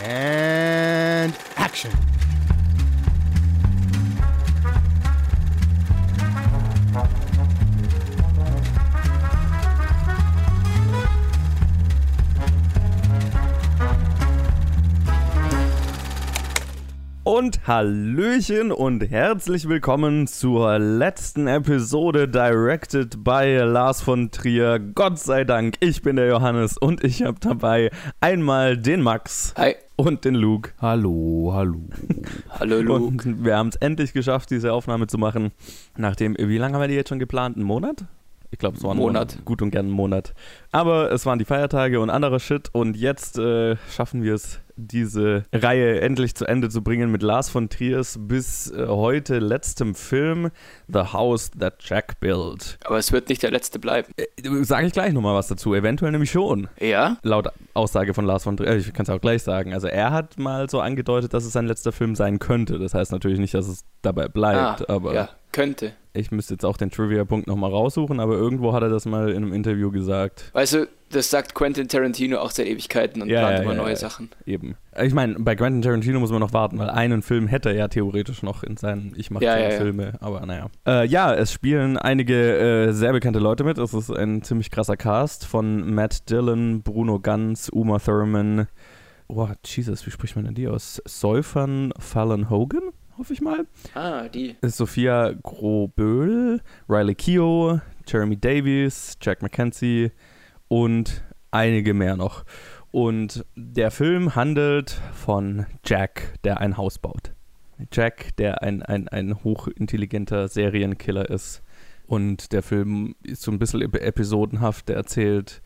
And action. Und Hallöchen und herzlich willkommen zur letzten Episode Directed by Lars von Trier. Gott sei Dank, ich bin der Johannes und ich habe dabei einmal den Max. Hi. Und den Luke. Hallo, hallo. Hallo Luke. Und wir haben es endlich geschafft, diese Aufnahme zu machen. Nachdem, wie lange haben wir die jetzt schon geplant? Einen Monat? Ich glaube, es war ein Monat. Monat. Gut und gern ein Monat. Aber es waren die Feiertage und anderer Shit. Und jetzt äh, schaffen wir es, diese Reihe endlich zu Ende zu bringen mit Lars von Triers bis äh, heute letztem Film The House That Jack Built. Aber es wird nicht der letzte bleiben. Äh, Sage ich gleich nochmal was dazu. Eventuell nämlich schon. Ja? Laut Aussage von Lars von Trier. Ich kann es auch gleich sagen. Also er hat mal so angedeutet, dass es sein letzter Film sein könnte. Das heißt natürlich nicht, dass es dabei bleibt. ah, aber ja, könnte. ich müsste jetzt auch den Trivia-Punkt nochmal raussuchen. Aber irgendwo hat er das mal in einem Interview gesagt. Weißt du, das sagt Quentin Tarantino auch seit Ewigkeiten und Ja, plant ja, immer ja, neue ja. Sachen. Eben. Ich meine, bei Quentin Tarantino muss man noch warten, weil einen Film hätte er ja theoretisch noch in seinen Ich mache Ja. Filme, aber naja. Äh, ja, es spielen einige äh, sehr bekannte Leute mit. Es ist ein ziemlich krasser Cast von Matt Dillon, Bruno Ganz, Uma Thurman. Oh, Jesus, wie spricht man denn die aus? Säufern Fallon Hogan, hoffe ich mal. Ah, die. Ist Sophia Groböhl, Riley Keough, Jeremy Davies, Jack McKenzie und einige mehr noch. Und der Film handelt von Jack, der ein Haus baut. Jack, der ein, ein, ein hochintelligenter Serienkiller ist. Und der Film ist so ein bisschen ep- episodenhaft. Der erzählt,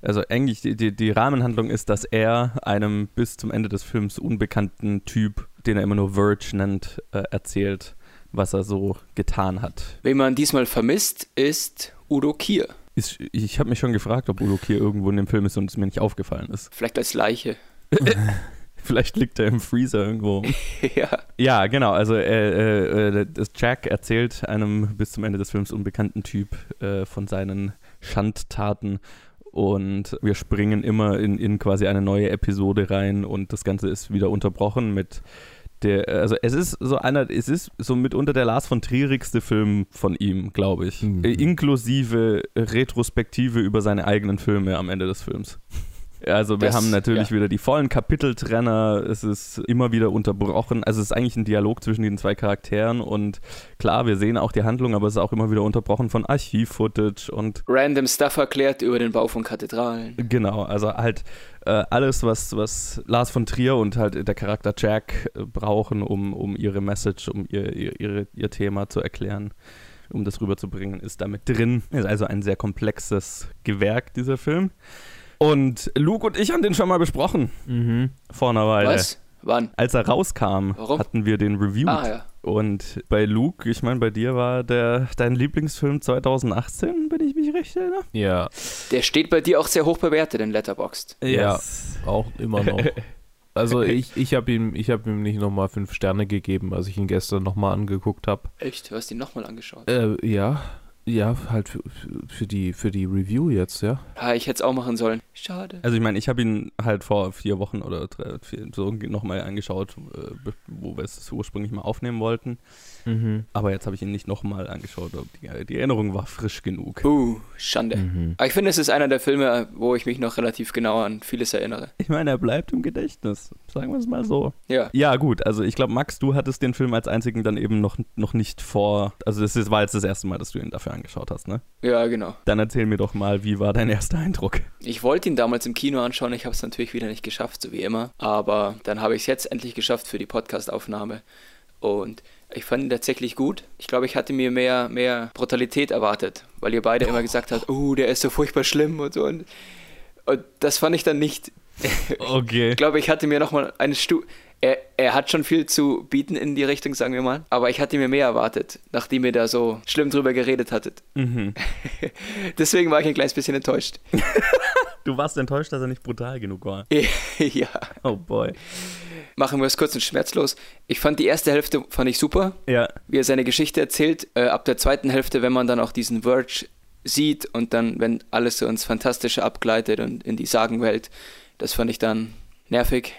also eigentlich die, die, die Rahmenhandlung ist, dass er einem bis zum Ende des Films unbekannten Typ, den er immer nur Verge nennt, äh, erzählt, was er so getan hat. Wen man diesmal vermisst, ist Udo Kier. Ist, ich habe mich schon gefragt, ob Udo Kier irgendwo in dem Film ist und es mir nicht aufgefallen ist. Vielleicht als Leiche. Vielleicht liegt er im Freezer irgendwo. ja. Ja, genau. Also äh, äh, äh, Jack erzählt einem bis zum Ende des Films unbekannten Typ äh, von seinen Schandtaten und wir springen immer in, in quasi eine neue Episode rein und das Ganze ist wieder unterbrochen mit der, also es ist so einer, es ist so mitunter der Lars von Trierigste Film von ihm, glaube ich. Mhm. Inklusive Retrospektive über seine eigenen Filme am Ende des Films. Also wir Das- haben natürlich ja. wieder die vollen Kapiteltrenner, es ist immer wieder unterbrochen, also es ist eigentlich ein Dialog zwischen den zwei Charakteren und klar, wir sehen auch die Handlung, aber es ist auch immer wieder unterbrochen von Archiv-Footage und Random Stuff erklärt über den Bau von Kathedralen. genau, also halt äh, alles, was, was Lars von Trier und halt der Charakter Jack äh, brauchen, um, um ihre Message, um ihr, ihr, ihre, ihr Thema zu erklären, um das rüberzubringen, ist damit drin. Ist also ein sehr komplexes Gewerk, dieser Film. Und Luke und ich haben den schon mal besprochen Mhm. vor einer Weile. Was? Wann? Als er rauskam, Warum? hatten wir den reviewed. Ah, ja. Und bei Luke, ich meine, bei dir war der dein Lieblingsfilm 2018, wenn ich mich recht erinnere. Ja, Der steht bei dir auch sehr hoch bewertet in Letterboxd. Ja. auch immer noch. Also ich, ich habe ihm, ich hab ihm nicht nochmal fünf Sterne gegeben, als ich ihn gestern nochmal angeguckt habe. Echt? Du hast ihn nochmal angeschaut. Äh, ja, ja, halt für, für- für, die, für die Review jetzt, ja. Ah, ich hätte es auch machen sollen. Schade. Also ich meine, ich habe ihn halt vor vier Wochen oder drei, vier, so nochmal angeschaut, äh, wo wir es ursprünglich mal aufnehmen wollten. Mhm. Aber jetzt habe ich ihn nicht nochmal angeschaut. Die, die Erinnerung war frisch genug. Uh, Schande. Mhm. Aber ich finde, es ist einer der Filme, wo ich mich noch relativ genau an vieles erinnere. Ich meine, er bleibt im Gedächtnis. Sagen wir es mal so. Ja. Ja, gut. Also ich glaube, Max, du hattest den Film als einzigen dann eben noch, noch nicht vor. Also das ist- war jetzt das erste Mal, dass du ihn dafür angeschaut hast, ne? Ja, genau. Dann erzähl mir doch mal, wie war dein erster Eindruck? Ich wollte ihn damals im Kino anschauen, ich habe es natürlich wieder nicht geschafft, so wie immer. Aber dann habe ich es jetzt endlich geschafft für die Podcast-Aufnahme. Und ich fand ihn tatsächlich gut. Ich glaube, ich hatte mir mehr, mehr Brutalität erwartet, weil ihr beide immer gesagt habt, oh, der ist so furchtbar schlimm und so. Und, und das fand ich dann nicht. Okay. Ich glaube, ich hatte mir nochmal eine Stu. Er, er hat schon viel zu bieten in die Richtung, sagen wir mal. Aber ich hatte mir mehr erwartet, nachdem ihr da so schlimm drüber geredet hattet. Mhm. Deswegen war ich ein kleines bisschen enttäuscht. Du warst enttäuscht, dass er nicht brutal genug war. ja. Oh boy. Machen wir es kurz und schmerzlos. Ich fand die erste Hälfte fand ich super, Ja. wie er seine Geschichte erzählt. Äh, ab der zweiten Hälfte, wenn man dann auch diesen Verge sieht und dann, wenn alles so ins Fantastische abgleitet und in die Sagenwelt, das fand ich dann nervig.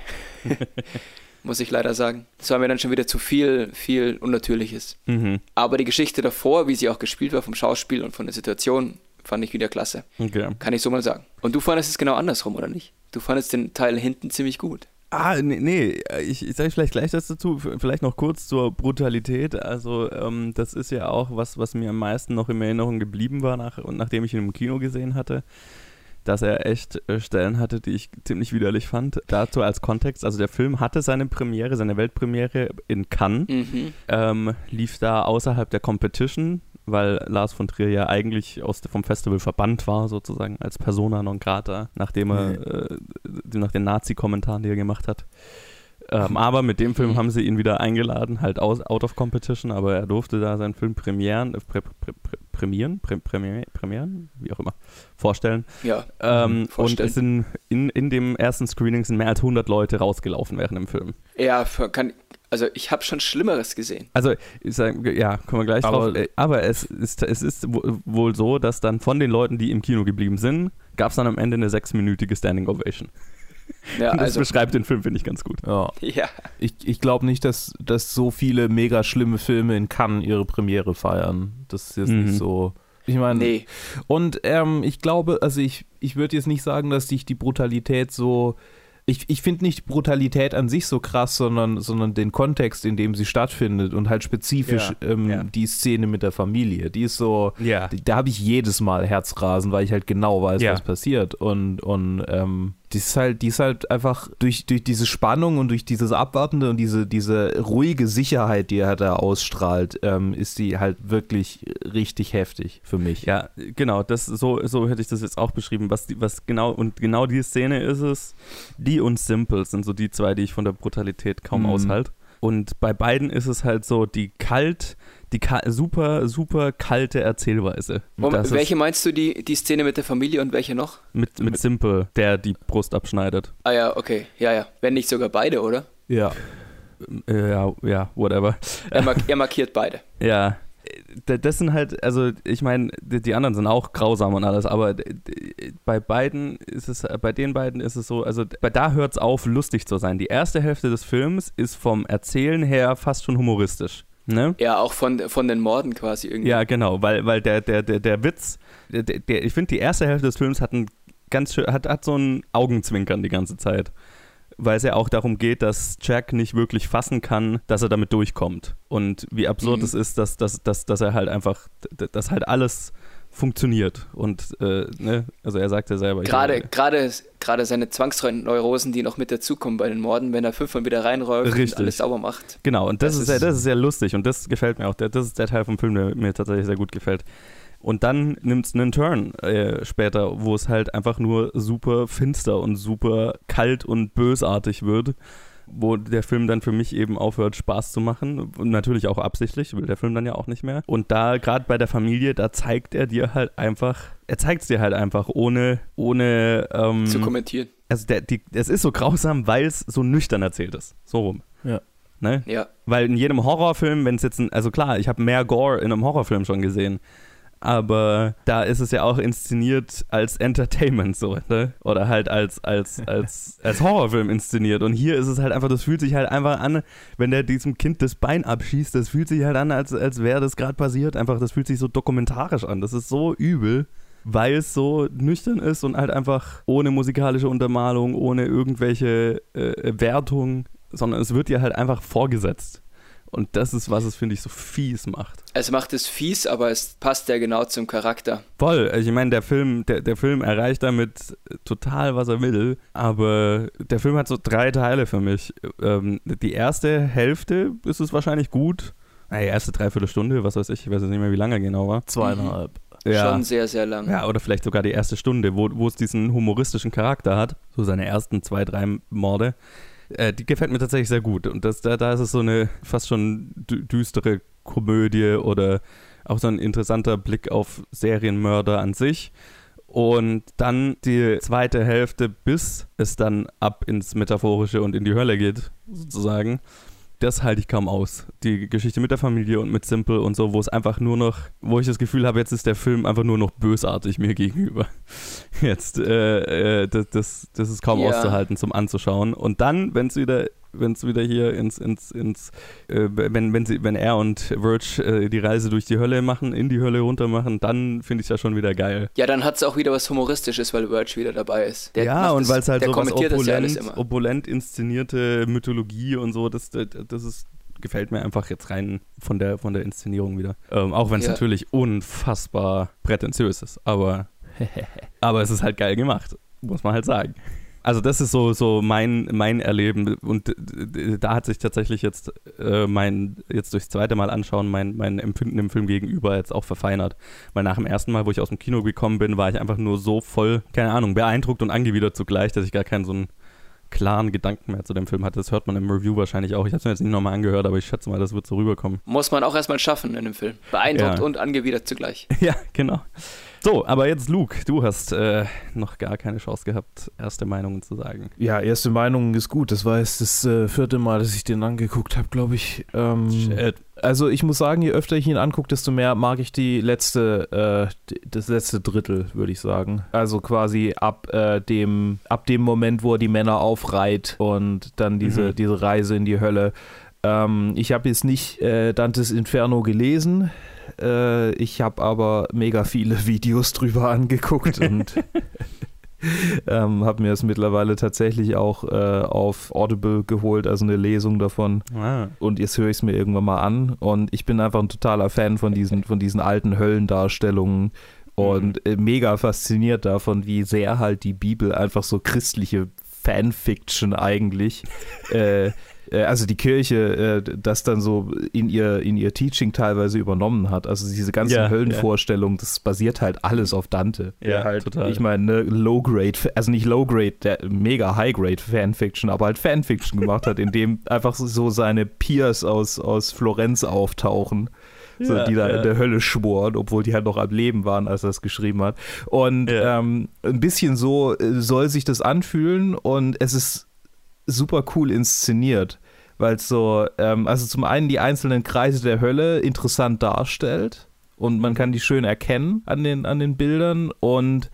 Muss ich leider sagen. Das war mir dann schon wieder zu viel, viel Unnatürliches. Mhm. Aber die Geschichte davor, wie sie auch gespielt war, vom Schauspiel und von der Situation, fand ich wieder klasse. Okay. Kann ich so mal sagen. Und du fandest es genau andersrum, oder nicht? Du fandest den Teil hinten ziemlich gut. Ah, nee, nee. ich, ich sage vielleicht gleich das dazu, vielleicht noch kurz zur Brutalität. Also, ähm, das ist ja auch was, was mir am meisten noch in Erinnerung geblieben war, nach, und nachdem ich ihn im Kino gesehen hatte, dass er echt äh, Stellen hatte, die ich ziemlich widerlich fand. Dazu als Kontext, also der Film hatte seine Premiere, seine Weltpremiere in Cannes, Mhm. ähm, lief da außerhalb der Competition, weil Lars von Trier ja eigentlich aus, vom Festival verbannt war, sozusagen als Persona non grata, nachdem er, äh, nach den Nazi-Kommentaren, die er gemacht hat. Ähm, aber mit dem Film haben sie ihn wieder eingeladen, halt aus, out of competition, aber er durfte da seinen Film premieren, äh, prä, prä, prä, prämieren, prä, premieren, premieren, wie auch immer, vorstellen. Ja. Ähm, und vorstellen. es sind in, in dem ersten Screening sind mehr als 100 Leute rausgelaufen während dem Film. Ja, kann, also ich habe schon Schlimmeres gesehen. Also, ich sag, ja, kommen wir gleich Aber- drauf. Äh, Aber es ist, es ist wo- wohl so, dass dann von den Leuten, die im Kino geblieben sind, gab es dann am Ende eine sechsminütige Standing Ovation. Ja, Und das also, beschreibt den Film, finde ich, ganz gut. Ja. ja. Ich, ich glaube nicht, dass, dass so viele mega schlimme Filme in Cannes ihre Premiere feiern. Das ist jetzt Mhm. nicht so. Ich meine, Nee. und ähm, ich glaube, also ich, ich würde jetzt nicht sagen, dass sich die Brutalität so. Ich, ich finde nicht Brutalität an sich so krass, sondern, sondern den Kontext, in dem sie stattfindet und halt spezifisch Ja, ähm, ja. die Szene mit der Familie. Die ist so, Ja. da habe ich jedes Mal Herzrasen, weil ich halt genau weiß, Ja. was passiert. Und, und ähm, die ist halt, die ist halt einfach durch, durch diese Spannung und durch dieses Abwartende und diese, diese ruhige Sicherheit, die er da ausstrahlt, ähm, ist die halt wirklich richtig heftig für mich. Ja, genau, das, so, so hätte ich das jetzt auch beschrieben. Was, was genau, und genau die Szene ist es, die und Simple sind so die zwei, die ich von der Brutalität kaum Mhm. aushalte. Und bei beiden ist es halt so die kalt, die super, super kalte Erzählweise. Moment, welche meinst du, die, die Szene mit der Familie und welche noch? mit, mit Simple, der die Brust abschneidet. Ah ja, okay. Ja, ja. Wenn nicht sogar beide, oder? Ja. Äh, Ja, ja, whatever. Er, mark er markiert beide. Ja, das sind halt, also ich meine, die anderen sind auch grausam und alles, aber bei beiden ist es, bei den beiden ist es so, also bei da hört es auf, lustig zu sein. Die erste Hälfte des Films ist vom Erzählen her fast schon humoristisch. Ne? Ja, auch von, von den Morden quasi irgendwie. Ja, genau, weil, weil der, der, der, der Witz, der, der, ich finde, die erste Hälfte des Films hat, ein ganz schön, hat, hat so ein Augenzwinkern die ganze Zeit. Weil es ja auch darum geht, dass Jack nicht wirklich fassen kann, dass er damit durchkommt. Und wie absurd Mhm. es ist, dass, dass, dass, dass er halt einfach, dass halt alles funktioniert. Und, äh, ne, also er sagt ja selber. Gerade, gerade, gerade seine Zwangsneurosen, die noch mit dazukommen bei den Morden, wenn er fünfmal wieder reinräumt und alles sauber macht. Genau, und das, Das ist, sehr, ist- das ist sehr lustig und das gefällt mir auch. Das ist der Teil vom Film, der mir tatsächlich sehr gut gefällt. Und dann nimmt es einen Turn äh, später, wo es halt einfach nur super finster und super kalt und bösartig wird, wo der Film dann für mich eben aufhört, Spaß zu machen. Und natürlich auch absichtlich, will der Film dann ja auch nicht mehr. Und da, gerade bei der Familie, da zeigt er dir halt einfach, er zeigt es dir halt einfach, ohne, ohne ähm, Zu kommentieren. also der, die, es ist so grausam, weil es so nüchtern erzählt ist. So rum. Ja. Ne? Ja. Weil in jedem Horrorfilm, wenn es jetzt ein, also klar, ich habe mehr Gore in einem Horrorfilm schon gesehen, aber da ist es ja auch inszeniert als Entertainment so, ne? Oder halt als, als, als, als Horrorfilm inszeniert. Und hier ist es halt einfach, das fühlt sich halt einfach an, wenn der diesem Kind das Bein abschießt, das fühlt sich halt an, als, als wäre das gerade passiert. Einfach, das fühlt sich so dokumentarisch an. Das ist so übel. Weil es so nüchtern ist und halt einfach ohne musikalische Untermalung, ohne irgendwelche äh, Wertung, sondern es wird dir halt einfach vorgesetzt. Und das ist, was es, finde ich, so fies macht. Es macht es fies, aber es passt ja genau zum Charakter. Voll. Also Ich meine, der Film, der, der Film erreicht damit total, was er will. Aber der Film hat so drei Teile für mich. Ähm, die erste Hälfte ist es wahrscheinlich gut. Na, Die erste Dreiviertelstunde, was weiß ich, ich weiß jetzt nicht mehr, wie lange er genau war. Zweieinhalb. Ja. Schon sehr, sehr lang. Ja, oder vielleicht sogar die erste Stunde, wo, wo es diesen humoristischen Charakter hat. So seine ersten zwei, drei Morde. Äh, die gefällt mir tatsächlich sehr gut. Und das, da, da ist es so eine fast schon dü düstere Komödie oder auch so ein interessanter Blick auf Serienmörder an sich. Und dann die zweite Hälfte, bis es dann ab ins Metaphorische und in die Hölle geht, sozusagen. Das halte ich kaum aus. Die Geschichte mit der Familie und mit Simple und so, wo es einfach nur noch, wo ich das Gefühl habe, jetzt ist der Film einfach nur noch bösartig mir gegenüber. Jetzt, äh, äh, das, das, das ist kaum Ja. auszuhalten zum Anzuschauen. Und dann, wenn es wieder wenn es wieder hier ins, ins, ins äh, wenn, wenn, sie, wenn er und Verge äh, die Reise durch die Hölle machen, in die Hölle runter machen, dann finde ich es ja schon wieder geil. Ja, dann hat es auch wieder was Humoristisches, weil Verge wieder dabei ist. Der ja, und weil es halt so was ja opulent, immer. opulent inszenierte Mythologie und so, das, das, das ist, gefällt mir einfach jetzt rein von der, von der Inszenierung wieder. Ähm, auch wenn es Ja. natürlich unfassbar prätentiös ist, aber, aber es ist halt geil gemacht, muss man halt sagen. Also das ist so, so mein, mein Erleben und da hat sich tatsächlich jetzt äh, mein, jetzt durchs zweite Mal anschauen, mein, mein Empfinden im Film gegenüber jetzt auch verfeinert. Weil nach dem ersten Mal, wo ich aus dem Kino gekommen bin, war ich einfach nur so voll, keine Ahnung, beeindruckt und angewidert zugleich, dass ich gar keinen so einen klaren Gedanken mehr zu dem Film hatte. Das hört man im Review wahrscheinlich auch. Ich habe es mir jetzt nicht nochmal angehört, aber ich schätze mal, das wird so rüberkommen. Muss man auch erstmal schaffen in dem Film. Beeindruckt Ja. und angewidert zugleich. ja, genau. So, aber jetzt Luke, du hast äh, noch gar keine Chance gehabt, erste Meinungen zu sagen. Ja, erste Meinung ist gut. Das war jetzt das äh, vierte Mal, dass ich den angeguckt habe, glaube ich. Ähm, Shit. also ich muss sagen, je öfter ich ihn angucke, desto mehr mag ich die letzte, äh, das letzte Drittel, würde ich sagen. Also quasi ab äh, dem, ab dem Moment, wo er die Männer aufreiht und dann diese, Mhm. diese Reise in die Hölle. Ähm, ich habe jetzt nicht äh, Dantes Inferno gelesen. Äh, ich habe aber mega viele Videos drüber angeguckt und ähm, habe mir es mittlerweile tatsächlich auch äh, auf Audible geholt, also eine Lesung davon. Ah. Und jetzt höre ich es mir irgendwann mal an. Und ich bin einfach ein totaler Fan von diesen, von diesen alten Höllendarstellungen. Und äh, mega fasziniert davon, wie sehr halt die Bibel einfach so christliche Fanfiction eigentlich, äh, also die Kirche, äh, das dann so in ihr, in ihr Teaching teilweise übernommen hat. Also diese ganzen Ja, Höllenvorstellungen, das basiert halt alles auf Dante. Ja, halt, total. Ich meine, ne, Low-Grade, also nicht Low-Grade, der mega High-Grade Fanfiction, aber halt Fanfiction gemacht hat, in dem einfach so seine Peers aus, aus Florenz auftauchen. So, Ja, die da ja. in der Hölle schworen, obwohl die halt noch am Leben waren, als er es geschrieben hat. Und Ja. ähm, ein bisschen so äh, soll sich das anfühlen und es ist super cool inszeniert, weil es so, ähm, also zum einen die einzelnen Kreise der Hölle interessant darstellt und man kann die schön erkennen an den, an den Bildern und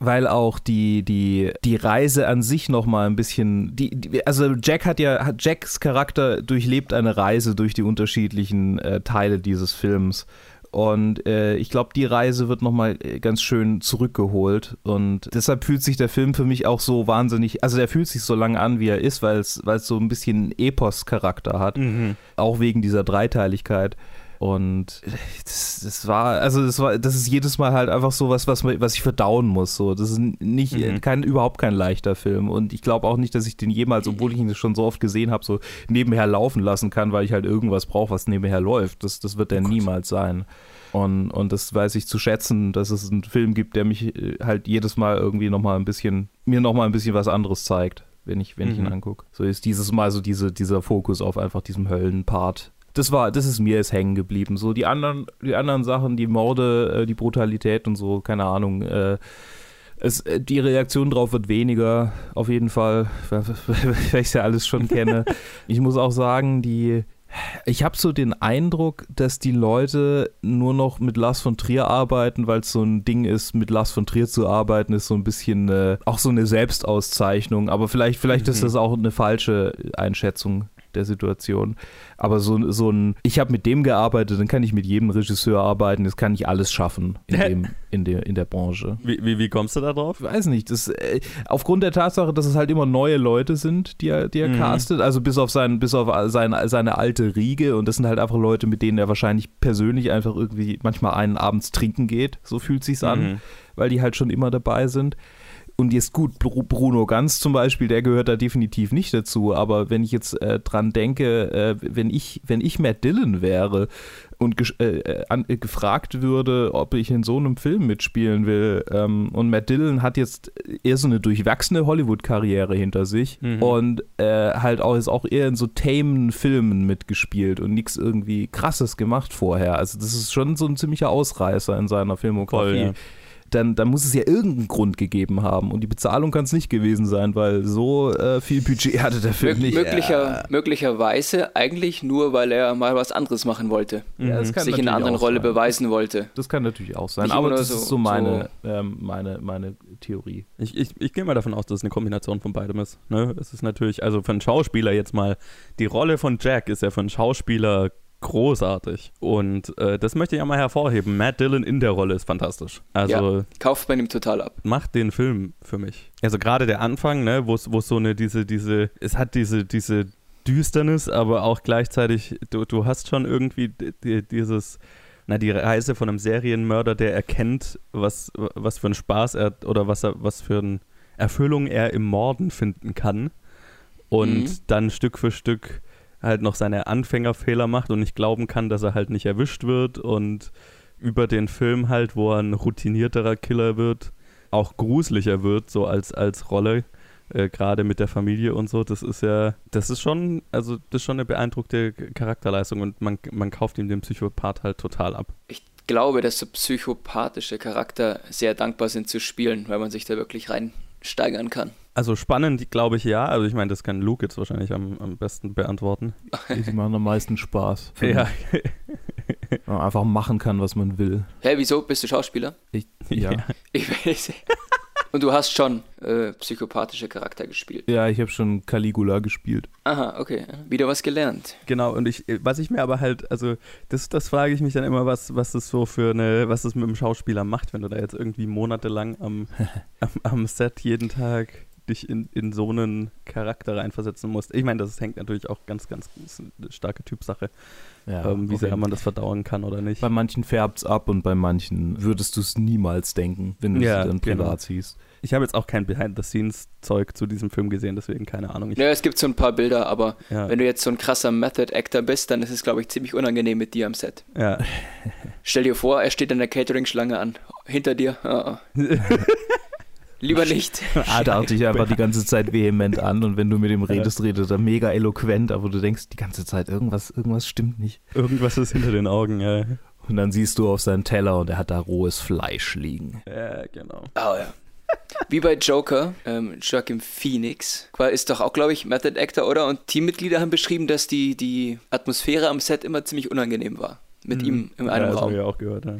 weil auch die, die, die Reise an sich nochmal ein bisschen, die, die, also Jack hat ja, Jacks Charakter durchlebt eine Reise durch die unterschiedlichen äh, Teile dieses Films. Und äh, ich glaube, die Reise wird nochmal ganz schön zurückgeholt. Und deshalb fühlt sich der Film für mich auch so wahnsinnig, also der fühlt sich so lange an, wie er ist, weil es weil es so ein bisschen Epos-Charakter hat. Mhm. Auch wegen dieser Dreiteiligkeit. Und das, das war, also das war, das ist jedes Mal halt einfach so was, was, was ich verdauen muss. So, das ist nicht, Mhm. kein, überhaupt kein leichter Film. Und ich glaube auch nicht, dass ich den jemals, obwohl ich ihn schon so oft gesehen habe, so nebenher laufen lassen kann, weil ich halt irgendwas brauche, was nebenher läuft. Das, das wird der niemals sein. Und, und das weiß ich zu schätzen, dass es einen Film gibt, der mich äh, halt jedes Mal irgendwie nochmal ein bisschen, mir nochmal ein bisschen was anderes zeigt, wenn ich, wenn ich ihn Mhm. angucke. So ist dieses Mal so diese, dieser Fokus auf einfach diesem Höllenpart. Das war, das ist mir jetzt hängen geblieben. So die anderen, die anderen Sachen, die Morde, äh, die Brutalität und so, keine Ahnung, äh, es, äh, die Reaktion drauf wird weniger, auf jeden Fall, weil ich es ja alles schon kenne. Ich muss auch sagen, die, ich habe so den Eindruck, dass die Leute nur noch mit Lars von Trier arbeiten, weil es so ein Ding ist, mit Lars von Trier zu arbeiten, ist so ein bisschen äh, auch so eine Selbstauszeichnung. Aber vielleicht, vielleicht ist Mhm. das auch eine falsche Einschätzung der Situation. Aber so, so ein, ich habe mit dem gearbeitet, dann kann ich mit jedem Regisseur arbeiten, das kann ich alles schaffen in, dem, in, der, in der Branche. Wie, wie, wie kommst du da drauf? Ich weiß nicht, das, äh, aufgrund der Tatsache, dass es halt immer neue Leute sind, die er, die er Mhm. castet, also bis auf, sein, bis auf sein, seine alte Riege und das sind halt einfach Leute, mit denen er wahrscheinlich persönlich einfach irgendwie manchmal einen abends trinken geht, so fühlt sich's an, Mhm. weil die halt schon immer dabei sind. Und jetzt gut, Bru- Bruno Ganz zum Beispiel, der gehört da definitiv nicht dazu. Aber wenn ich jetzt äh, dran denke, äh, wenn ich, wenn ich Matt Dillon wäre und äh, äh, an, äh, gefragt würde, ob ich in so einem Film mitspielen will, ähm, und Matt Dillon hat jetzt eher so eine durchwachsene Hollywood-Karriere hinter sich Mhm. und äh, halt auch ist auch eher in so tamen Filmen mitgespielt und nichts irgendwie krasses gemacht vorher. Also das ist schon so ein ziemlicher Ausreißer in seiner Filmografie. Voll, ja. Dann, dann muss es ja irgendeinen Grund gegeben haben. Und die Bezahlung kann es nicht gewesen sein, weil so äh, viel Budget hatte der Film Mö nicht. möglicher, Möglicherweise eigentlich nur, weil er mal was anderes machen wollte. Ja, das kann sich in einer natürlich anderen auch Rolle sein. beweisen wollte. Das kann natürlich auch sein, Nicht aber das nur ist so- so meine, ähm, meine, meine Theorie. Ich, ich, ich gehe mal davon aus, dass es eine Kombination von beidem ist. Ne? Es ist natürlich, also für einen Schauspieler jetzt mal, die Rolle von Jack ist ja für einen Schauspieler großartig. Und äh, das möchte ich ja mal hervorheben. Matt Dillon in der Rolle ist fantastisch. Also Ja. Kauft man ihm total ab. macht den Film für mich. Also gerade der Anfang, ne, wo es so eine, diese, diese, es hat diese, diese Düsternis, aber auch gleichzeitig, du, du hast schon irgendwie die, die, dieses, na, die Reise von einem Serienmörder, der erkennt, was, was für einen Spaß er oder was er, was für eine Erfüllung er im Morden finden kann. Und Mhm. dann Stück für Stück halt noch seine Anfängerfehler macht und nicht glauben kann, dass er halt nicht erwischt wird und über den Film halt, wo er ein routinierterer Killer wird, auch gruseliger wird, so als, als Rolle, äh, gerade mit der Familie und so. Das ist ja, das ist schon, also das ist schon eine beeindruckte Charakterleistung und man, man kauft ihm den Psychopath halt total ab. Ich glaube, dass so psychopathische Charakter sehr dankbar sind zu spielen, weil man sich da wirklich reinsteigern kann. Also spannend, glaube ich, ja. Also ich meine, das kann Luke jetzt wahrscheinlich am, am besten beantworten. Die machen am meisten Spaß. Ja. Wenn man einfach machen kann, was man will. Hä, wieso? Bist du Schauspieler? Ich, ja. Ja. Ich weiß. Und du hast schon äh, psychopathische Charakter gespielt. Ja, ich habe schon Caligula gespielt. Aha, okay. Wieder was gelernt. Genau, und ich, was ich mir aber halt, also das, das frage ich mich dann immer, was, was das so für eine, was das mit dem Schauspieler macht, wenn du da jetzt irgendwie monatelang am, am, am Set jeden Tag dich in, in so einen Charakter reinversetzen musst. Ich meine, das hängt natürlich auch ganz, ganz ist eine starke Typsache, Ja, ähm, wie okay. sehr man das verdauen kann oder nicht. Bei manchen färbt's ab und bei manchen würdest du es niemals denken, wenn du Ja, sie dann genau. privat siehst. Ich habe jetzt auch kein Behind-the-Scenes-Zeug zu diesem Film gesehen, deswegen keine Ahnung. Ich, Ja, es gibt so ein paar Bilder, aber ja, wenn du jetzt so ein krasser Method-Actor bist, dann ist es, glaube ich, ziemlich unangenehm mit dir am Set. ja. Stell dir vor, er steht an der Catering-Schlange an. Hinter dir. Ah, ah. Lieber nicht. Ah, da dich einfach die ganze Zeit vehement an und wenn du mit ihm redest, redet er mega eloquent, aber du denkst die ganze Zeit, irgendwas, irgendwas stimmt nicht. Irgendwas ist hinter den Augen, ja. Und dann siehst du auf seinen Teller und er hat da rohes Fleisch liegen. Ja, genau. Oh ja. Wie bei Joker, ähm, Joaquin Phoenix, ist doch auch, glaube ich, Method Actor, oder? Und Teammitglieder haben beschrieben, dass die, die Atmosphäre am Set immer ziemlich unangenehm war. Mit ihm in einem ja, das Raum. habe ich auch gehört, ja.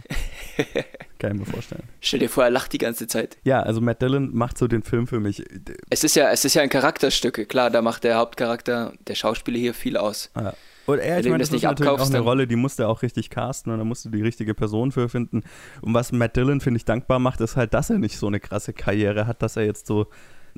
Kann ich mir vorstellen. Stell dir vor, er lacht die ganze Zeit. Ja, also Matt Dillon macht so den Film für mich. Es ist ja, es ist ja ein Charakterstück. Klar, da macht der Hauptcharakter, der Schauspieler hier viel aus. Ah. Und er, ich meine, das das ist nicht natürlich auch eine dann- Rolle, die musste er auch richtig casten und da musste die richtige Person für finden. Und was Matt Dillon, finde ich, dankbar macht, ist halt, dass er nicht so eine krasse Karriere hat, dass er jetzt so,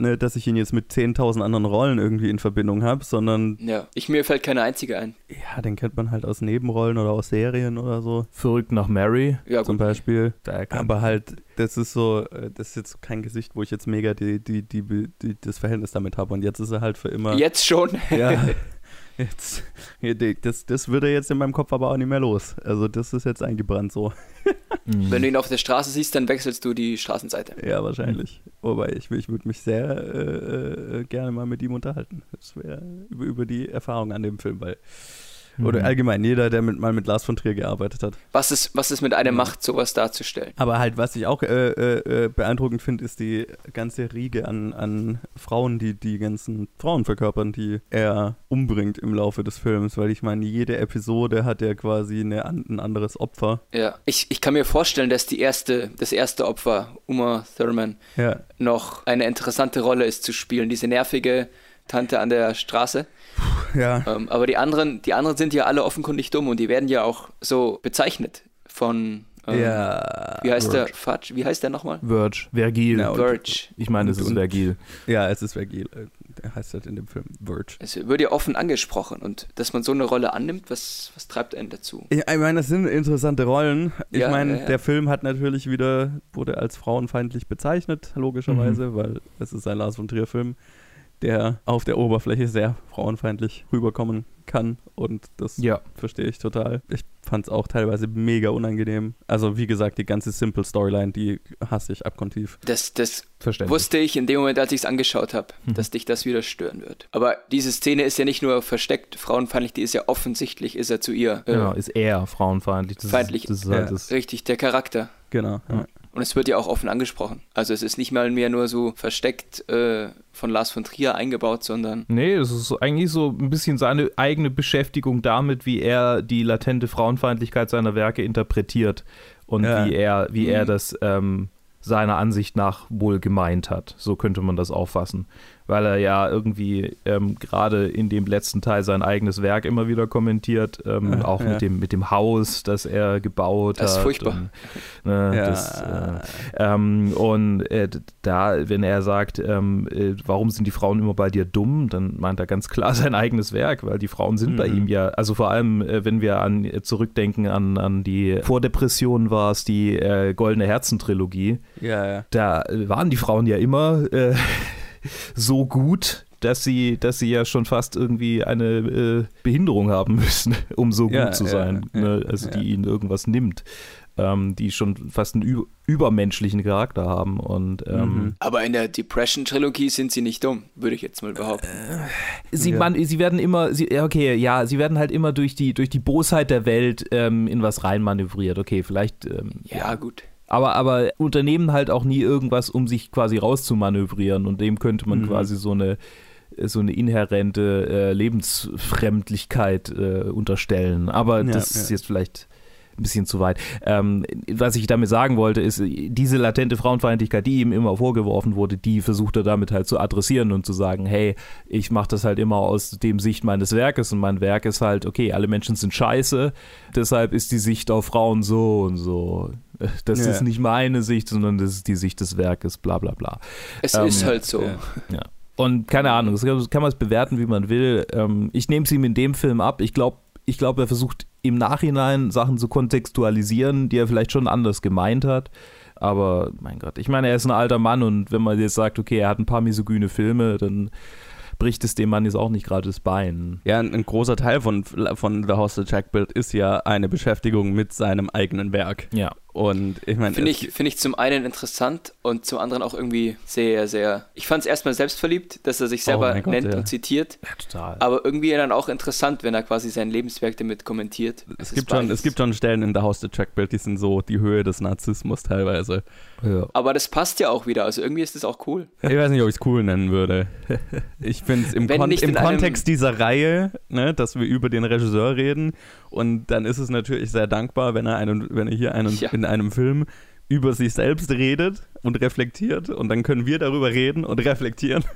ne, dass ich ihn jetzt mit 10.000 anderen Rollen irgendwie in Verbindung habe, sondern, Ja, ich, mir fällt keine einzige ein. ja, den kennt man halt aus Nebenrollen oder aus Serien oder so, Verrückt nach Mary. Ja, zum gut. Beispiel. Da kann Aber halt, das ist so, äh, das ist jetzt kein Gesicht, wo ich jetzt mega die, die, die, die, das Verhältnis damit habe. Und jetzt ist er halt für immer. Jetzt schon. Ja. Jetzt, das, das wird er jetzt in meinem Kopf aber auch nicht mehr los. Also das ist jetzt eingebrannt so. Mhm. Wenn du ihn auf der Straße siehst, dann wechselst du die Straßenseite. Ja, wahrscheinlich. Wobei ich, ich würde mich sehr äh, äh, gerne mal mit ihm unterhalten. Das wäre über, über die Erfahrung an dem Film, weil oder Mhm. allgemein jeder, der mit, mal mit Lars von Trier gearbeitet hat. Was es, was es mit einem Mhm. macht, sowas darzustellen. Aber halt, was ich auch äh, äh, äh, beeindruckend finde, ist die ganze Riege an, an Frauen, die die ganzen Frauen verkörpern, die er umbringt im Laufe des Films. Weil ich meine, jede Episode hat er quasi eine, ein anderes Opfer. Ja. Ich, ich kann mir vorstellen, dass die erste, das erste Opfer, Uma Thurman, Ja, noch eine interessante Rolle ist zu spielen. Diese nervige Tante an der Straße. Ja. Ähm, aber die anderen, die anderen sind ja alle offenkundig dumm und die werden ja auch so bezeichnet von. Ähm, ja. Wie heißt der? Verge. Fudge? Wie heißt der nochmal? Verge, Vergil. Ja, Verge. ich meine, es ist und- Vergil. Ja, es ist Vergil. Der heißt halt in dem Film Verge. Es wird ja offen angesprochen und dass man so eine Rolle annimmt, was, was treibt einen dazu? Ich ich meine, das sind interessante Rollen. Ich Ja, meine, ja, ja. der Film hat natürlich wieder, wurde als frauenfeindlich bezeichnet, logischerweise, Mhm. weil es ist ein Lars von Trier-Film, der auf der Oberfläche sehr frauenfeindlich rüberkommen kann und das Ja. verstehe ich total. Ich fand es auch teilweise mega unangenehm. Also wie gesagt, die ganze Simple Storyline, die hasse ich abgrundtief. Das, das wusste ich in dem Moment, als ich es angeschaut habe, Mhm. dass dich das wieder stören wird. Aber diese Szene ist ja nicht nur versteckt frauenfeindlich, die ist ja offensichtlich, ist er zu ihr. äh, Genau, ist er frauenfeindlich. Das Feindlich. Ist, das ist halt Ja. das. Richtig, der Charakter. Genau. Ja. Und es wird ja auch offen angesprochen. Also es ist nicht mal mehr nur so versteckt äh, von Lars von Trier eingebaut, sondern. Nee, es ist eigentlich so ein bisschen seine eigene Beschäftigung damit, wie er die latente Frauenfeindlichkeit seiner Werke interpretiert und Ja. wie er, wie er Mhm. das ähm, seiner Ansicht nach wohl gemeint hat. So könnte man das auffassen. Weil er ja irgendwie ähm, gerade in dem letzten Teil sein eigenes Werk immer wieder kommentiert, ähm, Ja, auch ja. mit, dem, mit dem Haus, das er gebaut Das ist hat. furchtbar. Und, ne, Ja. das, äh, ähm, und äh, da, wenn er sagt, ähm, äh, warum sind die Frauen immer bei dir dumm, dann meint er ganz klar sein eigenes Werk, weil die Frauen sind bei Mhm. ihm ja, also vor allem, äh, wenn wir an äh, zurückdenken an, an die Vordepression war es die äh, Goldene Herzen-Trilogie, Ja, ja. da äh, waren die Frauen ja immer äh, so gut, dass sie, dass sie ja schon fast irgendwie eine äh, Behinderung haben müssen, um so gut Ja, zu ja, sein. ja, ne? Also ja. die ihnen irgendwas nimmt. Ähm, die schon fast einen übermenschlichen Charakter haben. Und ähm, Mhm. Aber in der Depression-Trilogie sind sie nicht dumm, würde ich jetzt mal behaupten. sie, Ja. man, sie werden immer, sie, ja, okay, ja, sie werden halt immer durch die, durch die Bosheit der Welt ähm, in was reinmanövriert. Okay, vielleicht, ähm, Ja, gut. Aber, aber unternehmen halt auch nie irgendwas, um sich quasi rauszumanövrieren. Und dem könnte man Mhm. quasi so eine so eine inhärente äh, Lebensfremdlichkeit äh, unterstellen. Aber Ja, das ist ja. jetzt vielleicht ein bisschen zu weit. Ähm, was ich damit sagen wollte, ist, diese latente Frauenfeindlichkeit, die ihm immer vorgeworfen wurde, die versucht er damit halt zu adressieren und zu sagen, hey, ich mache das halt immer aus dem Sicht meines Werkes und mein Werk ist halt, okay, alle Menschen sind scheiße, deshalb ist die Sicht auf Frauen so und so. Das Ja. ist nicht meine Sicht, sondern das ist die Sicht des Werkes, bla bla bla. Es Ähm, ist halt so. ja. Und keine Ahnung, das kann, kann man es bewerten, wie man will. Ähm, ich nehme es ihm in dem Film ab. Ich glaube, ich glaub, er versucht im Nachhinein Sachen zu kontextualisieren, die er vielleicht schon anders gemeint hat. Aber mein Gott, ich meine, er ist ein alter Mann und wenn man jetzt sagt, okay, er hat ein paar misogyne Filme, dann bricht es dem Mann jetzt auch nicht gerade das Bein. Ja, ein, ein großer Teil von, von The Hostel Jack Build ist ja eine Beschäftigung mit seinem eigenen Werk. Ja. Und ich meine, Finde es- ich, find ich zum einen interessant und zum anderen auch irgendwie sehr, sehr. Ich fand es erstmal selbstverliebt, dass er sich selber Oh Gott, nennt ja. und zitiert, ja, total. aber irgendwie dann auch interessant, wenn er quasi sein Lebenswerk damit kommentiert. es, ist gibt schon, es gibt schon Stellen in The Hostel Jack Build, die sind so die Höhe des Narzissmus teilweise. ja. Aber das passt ja auch wieder, also irgendwie ist das auch cool. Ich weiß nicht, ob ich es cool nennen würde. Ich finde es im, Kon nicht im Kontext dieser Reihe, ne, dass wir über den Regisseur reden und dann ist es natürlich sehr dankbar, wenn er, einen, wenn er hier einen, Ja. in einem Film über sich selbst redet und reflektiert und dann können wir darüber reden und reflektieren.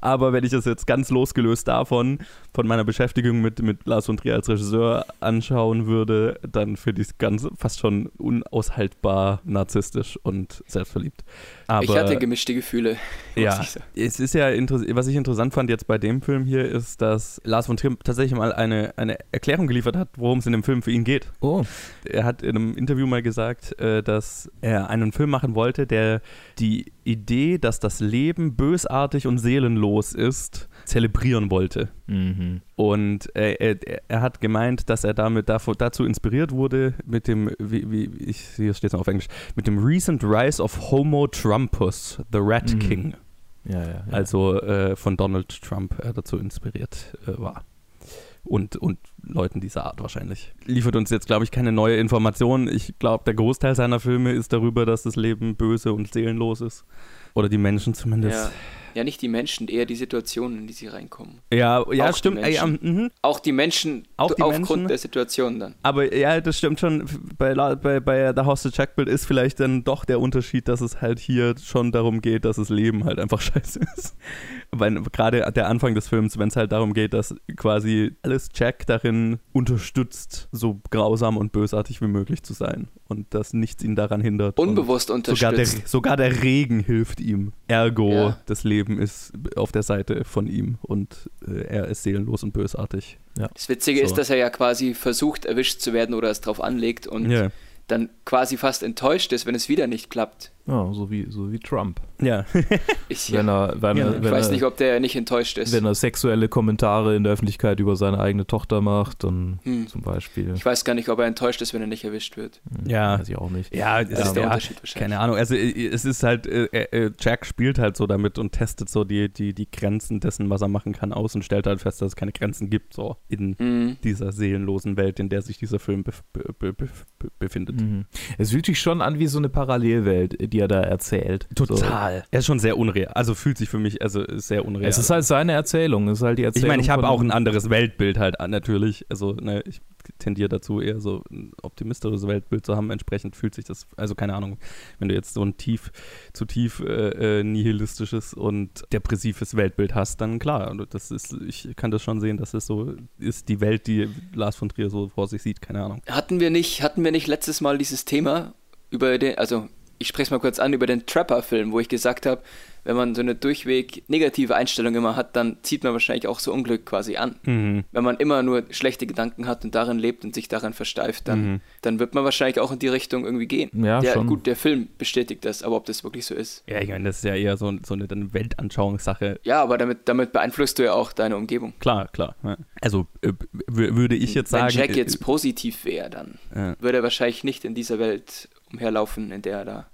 Aber wenn ich das jetzt ganz losgelöst davon, von meiner Beschäftigung mit, mit Lars von Trier als Regisseur anschauen würde, dann finde ich es ganz fast schon unaushaltbar narzisstisch und selbstverliebt. Aber, ich hatte gemischte Gefühle. muss ja, ich sagen. es ist ja interessant, was ich interessant fand jetzt bei dem Film hier, ist, dass Lars von Trier tatsächlich mal eine, eine Erklärung geliefert hat, worum es in dem Film für ihn geht. Oh. Er hat in einem Interview mal gesagt, äh, dass er einen Film machen wollte, der die Idee, dass das Leben bösartig und seelenlos ist, zelebrieren wollte. Mhm. Und äh, er, er hat gemeint, dass er damit davor, dazu inspiriert wurde mit dem, wie, wie ich, hier steht es auf Englisch, mit dem Recent Rise of Homo Trumpus, the Rat Mhm. King. Ja, ja, ja. Also äh, von Donald Trump äh, dazu inspiriert äh, war. Und, und Leuten dieser Art wahrscheinlich. Liefert uns jetzt, glaube ich, keine neue Information. Ich glaube, der Großteil seiner Filme ist darüber, dass das Leben böse und seelenlos ist. Oder die Menschen zumindest. Ja. Ja, nicht die Menschen, eher die Situationen, in die sie reinkommen. Ja, ja, Auch die stimmt. Ey, ja, mhm. Auch die Menschen Auch die aufgrund Menschen? der Situation dann. Aber ja, das stimmt schon. Bei, bei, bei The House of Jackbill ist vielleicht dann doch der Unterschied, dass es halt hier schon darum geht, dass das Leben halt einfach scheiße ist. Weil gerade der Anfang des Films, wenn es halt darum geht, dass quasi alles Jack darin unterstützt, so grausam und bösartig wie möglich zu sein. Und dass nichts ihn daran hindert. Unbewusst Sogar der, unterstützt. sogar der Regen hilft ihm. Ergo, Ja. das Leben ist auf der Seite von ihm und äh, er ist seelenlos und bösartig. Das Witzige So. ist, dass er ja quasi versucht, erwischt zu werden oder es drauf anlegt und Ja. dann quasi fast enttäuscht ist, wenn es wieder nicht klappt. Ja, so wie, so wie Trump. Ja. Ich, Wenn er, wenn Ja, er, ich wenn weiß er, nicht, ob der nicht enttäuscht ist. wenn er sexuelle Kommentare in der Öffentlichkeit über seine eigene Tochter macht, dann Hm. zum Beispiel. Ich weiß gar nicht, ob er enttäuscht ist, wenn er nicht erwischt wird. Hm, Ja. Weiß ich auch nicht. Ja, Das ist der ja, Unterschied wahrscheinlich. Keine Ahnung, also äh, es ist halt, äh, äh, Jack spielt halt so damit und testet so die, die, die Grenzen dessen, was er machen kann, aus und stellt halt fest, dass es keine Grenzen gibt, so in Mhm. dieser seelenlosen Welt, in der sich dieser Film bef be be be be befindet. Mhm. Es fühlt sich schon an wie so eine Parallelwelt, die er da erzählt. So. Er ist schon sehr unreal, also fühlt sich für mich, also sehr unreal. Es ist halt seine Erzählung, es ist halt die ich Erzählung. meine, ich habe auch ein anderes Weltbild halt an, natürlich, also ne, ich tendiere dazu, eher so ein optimistisches Weltbild zu haben, entsprechend fühlt sich das, also keine Ahnung, wenn du jetzt so ein tief, zu tief äh, äh, nihilistisches und depressives Weltbild hast, dann klar, das ist, ich kann das schon sehen, dass es so ist, die Welt, die Lars von Trier so vor sich sieht, keine Ahnung. Hatten wir nicht, hatten wir nicht letztes Mal dieses Thema über den, also ich spreche es mal kurz an, über den Trapper-Film, wo ich gesagt habe, wenn man so eine durchweg negative Einstellung immer hat, dann zieht man wahrscheinlich auch so Unglück quasi an. Mhm. Wenn man immer nur schlechte Gedanken hat und darin lebt und sich daran versteift, dann, Mhm. dann wird man wahrscheinlich auch in die Richtung irgendwie gehen. Ja, der, schon. Gut, der Film bestätigt das, aber ob das wirklich so ist. Ja, ich meine, das ist ja eher so, so eine, eine Weltanschauungssache. Ja, aber damit, damit beeinflusst du ja auch deine Umgebung. Klar, klar. Ja. Also äh, würde ich jetzt Wenn sagen. Jack äh, jetzt positiv wäre, dann äh, würde er wahrscheinlich nicht in dieser Welt umherlaufen, in der er da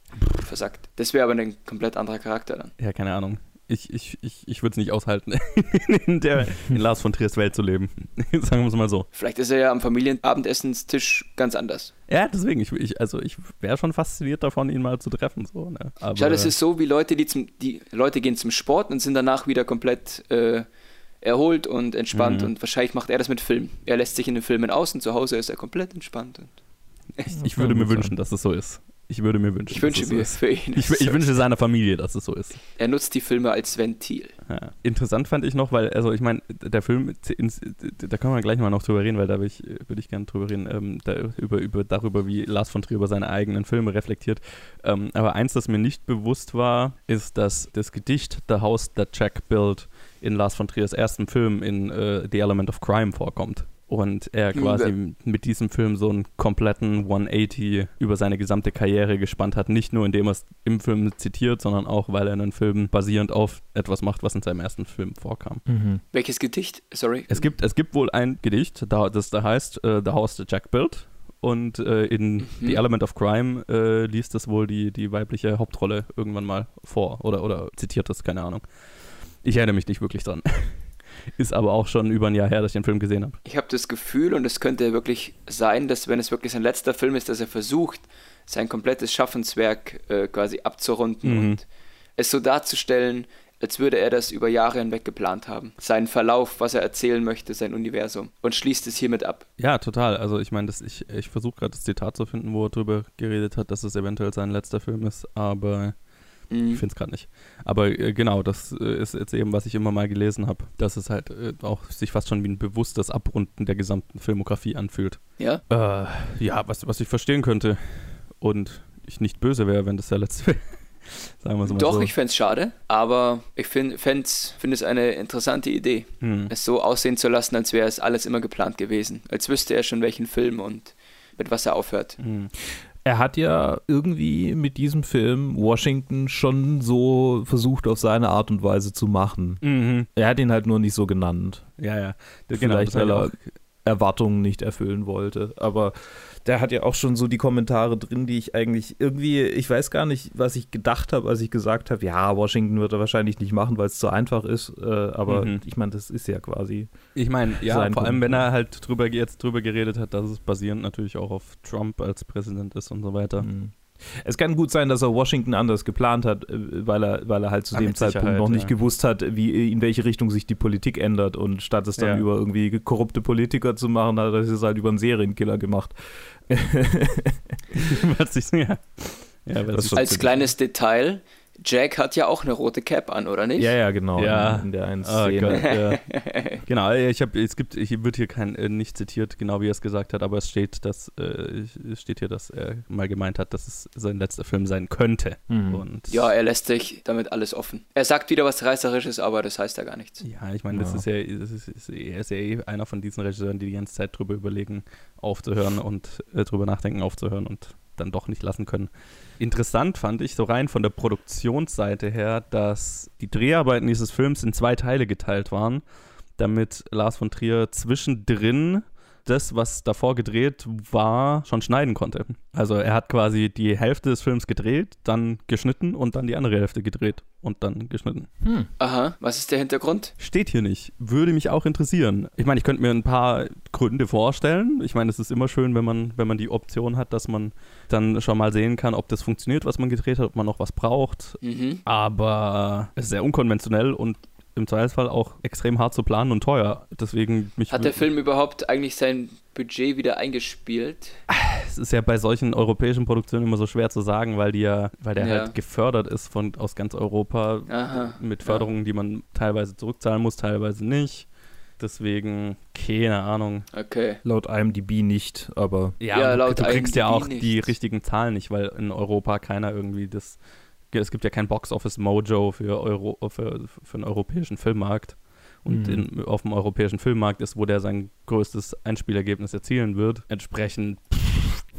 versagt. Das wäre aber ein komplett anderer Charakter dann. Ja, keine Ahnung. Ich, ich, ich, ich würde es nicht aushalten, in, der, in Lars von Triers Welt zu leben. Sagen wir es mal so. Vielleicht ist er ja am Familienabendessenstisch ganz anders. Ja, deswegen, ich, ich, also ich wäre schon fasziniert davon, ihn mal zu treffen. So, ne? Aber, Schau, das ist so wie Leute, die zum, die Leute gehen zum Sport und sind danach wieder komplett äh, erholt und entspannt Mhm. und wahrscheinlich macht er das mit Film. Er lässt sich in den Filmen aus und zu Hause ist er komplett entspannt. Und ich, ich würde mir wünschen, dass es so ist. Ich würde mir wünschen. ich wünsche dass es so mir ist. für ihn. Ich, ich wünsche seiner Familie, dass es so ist. er nutzt die Filme als Ventil. Ja. Interessant fand ich noch, weil, also ich meine, der Film, ins- da können wir gleich mal noch drüber reden, weil da würde ich, würde ich gerne drüber reden, ähm, da, über, über, darüber, wie Lars von Trier über seine eigenen Filme reflektiert. Ähm, aber eins, das mir nicht bewusst war, ist, dass das Gedicht The House That Jack Built in Lars von Triers ersten Film in äh, The Element of Crime vorkommt. Und er quasi mit diesem Film so einen kompletten 180 über seine gesamte Karriere gespannt hat. Nicht nur, indem er es im Film zitiert, sondern auch, weil er einen Film basierend auf etwas macht, was in seinem ersten Film vorkam. Mhm. Welches Gedicht? Sorry. Es gibt, es gibt wohl ein Gedicht, da- das da heißt äh, The House That Jack Built. Und äh, in Mhm. The Element of Crime äh, liest es wohl die, die weibliche Hauptrolle irgendwann mal vor oder, oder zitiert das, keine Ahnung. Ich erinnere mich nicht wirklich dran. Ist aber auch schon über ein Jahr her, dass ich den Film gesehen habe. Ich habe das Gefühl, und es könnte wirklich sein, dass wenn es wirklich sein letzter Film ist, dass er versucht, sein komplettes Schaffenswerk äh, quasi abzurunden Mhm. und es so darzustellen, als würde er das über Jahre hinweg geplant haben. Seinen Verlauf, was er erzählen möchte, sein Universum. Und schließt es hiermit ab. Ja, total. Also ich meine, ich, ich versuche gerade das Zitat zu finden, wo er drüber geredet hat, dass es eventuell sein letzter Film ist, aber Mhm. Ich finde es gerade nicht. Aber äh, genau, das äh, ist jetzt eben, was ich immer mal gelesen habe, dass es halt äh, auch sich fast schon wie ein bewusstes Abrunden der gesamten Filmografie anfühlt. Ja? Äh, ja, was, was ich verstehen könnte und ich nicht böse wäre, wenn das der letzte wäre. Sagen wir es mal Doch, so. ich fände es schade, aber ich finde find es eine interessante Idee, Hm. es so aussehen zu lassen, als wäre es alles immer geplant gewesen. Als wüsste er schon, welchen Film und mit was er aufhört. Hm. Er hat ja irgendwie mit diesem Film Washington schon so versucht, auf seine Art und Weise zu machen. Mhm. Er hat ihn halt nur nicht so genannt. Ja, ja. Das, Vielleicht, hab weil er Erwartungen nicht erfüllen wollte. Aber der hat ja auch schon so die Kommentare drin, die ich eigentlich irgendwie, ich weiß gar nicht, was ich gedacht habe, als ich gesagt habe, ja, Washington wird er wahrscheinlich nicht machen, weil es zu einfach ist. Äh, aber Mhm. ich meine, das ist ja quasi. Ich meine, ja, vor allem, Punkt. wenn er halt drüber jetzt drüber geredet hat, dass es basierend natürlich auch auf Trump als Präsident ist und so weiter. Mhm. Es kann gut sein, dass er Washington anders geplant hat, äh, weil er, weil er halt zu Ah, dem Zeitpunkt Sicherheit, noch nicht ja. gewusst hat, wie, in welche Richtung sich die Politik ändert. Und statt es dann Ja. über irgendwie korrupte Politiker zu machen, hat er es halt über einen Serienkiller gemacht. Ja. Ja, Als kleines Detail, Jack hat ja auch eine rote Cap an, oder nicht? Ja, ja, genau. Ja. In, in der einen Oh Szene. Gott, ja. genau, ich habe, es gibt, hier wird hier kein, äh, nicht zitiert, genau wie er es gesagt hat, aber es steht, dass, äh, es steht hier, dass er mal gemeint hat, dass es sein letzter Film sein könnte. Mhm. Und Ja, er lässt sich damit alles offen. Er sagt wieder was Reißerisches, aber das heißt ja gar nichts. ja, ich meine, das Ja. ist ja, das ist, ist, er ist ja eh einer von diesen Regisseuren, die die ganze Zeit drüber überlegen, aufzuhören und äh, drüber nachdenken, aufzuhören und dann doch nicht lassen können. Interessant fand ich so rein von der Produktionsseite her, dass die Dreharbeiten dieses Films in zwei Teile geteilt waren, damit Lars von Trier zwischendrin das, was davor gedreht war, schon schneiden konnte. Also er hat quasi die Hälfte des Films gedreht, dann geschnitten und dann die andere Hälfte gedreht und dann geschnitten. Hm. Aha, was ist der Hintergrund? Steht hier nicht. Würde mich auch interessieren. Ich meine, ich könnte mir ein paar Gründe vorstellen. Ich meine, es ist immer schön, wenn man, wenn man die Option hat, dass man dann schon mal sehen kann, ob das funktioniert, was man gedreht hat, ob man noch was braucht. Mhm. Aber es ist sehr unkonventionell und im Zweifelsfall auch extrem hart zu planen und teuer. Deswegen mich Hat der Film überhaupt eigentlich sein Budget wieder eingespielt? es ist ja bei solchen europäischen Produktionen immer so schwer zu sagen, weil die ja, weil der Ja. halt gefördert ist von aus ganz Europa Aha. mit Förderungen, die man teilweise zurückzahlen muss, teilweise nicht. Deswegen, keine Ahnung. Okay. Laut IMDb nicht, aber Ja, du, laut du kriegst ja IMDb auch nicht. die richtigen Zahlen nicht, weil in Europa keiner irgendwie das. Es gibt ja kein Box Office Mojo für, Euro, für, für einen europäischen Filmmarkt. Und Mhm. in, auf dem europäischen Filmmarkt ist, wo der sein größtes Einspielergebnis erzielen wird. Entsprechend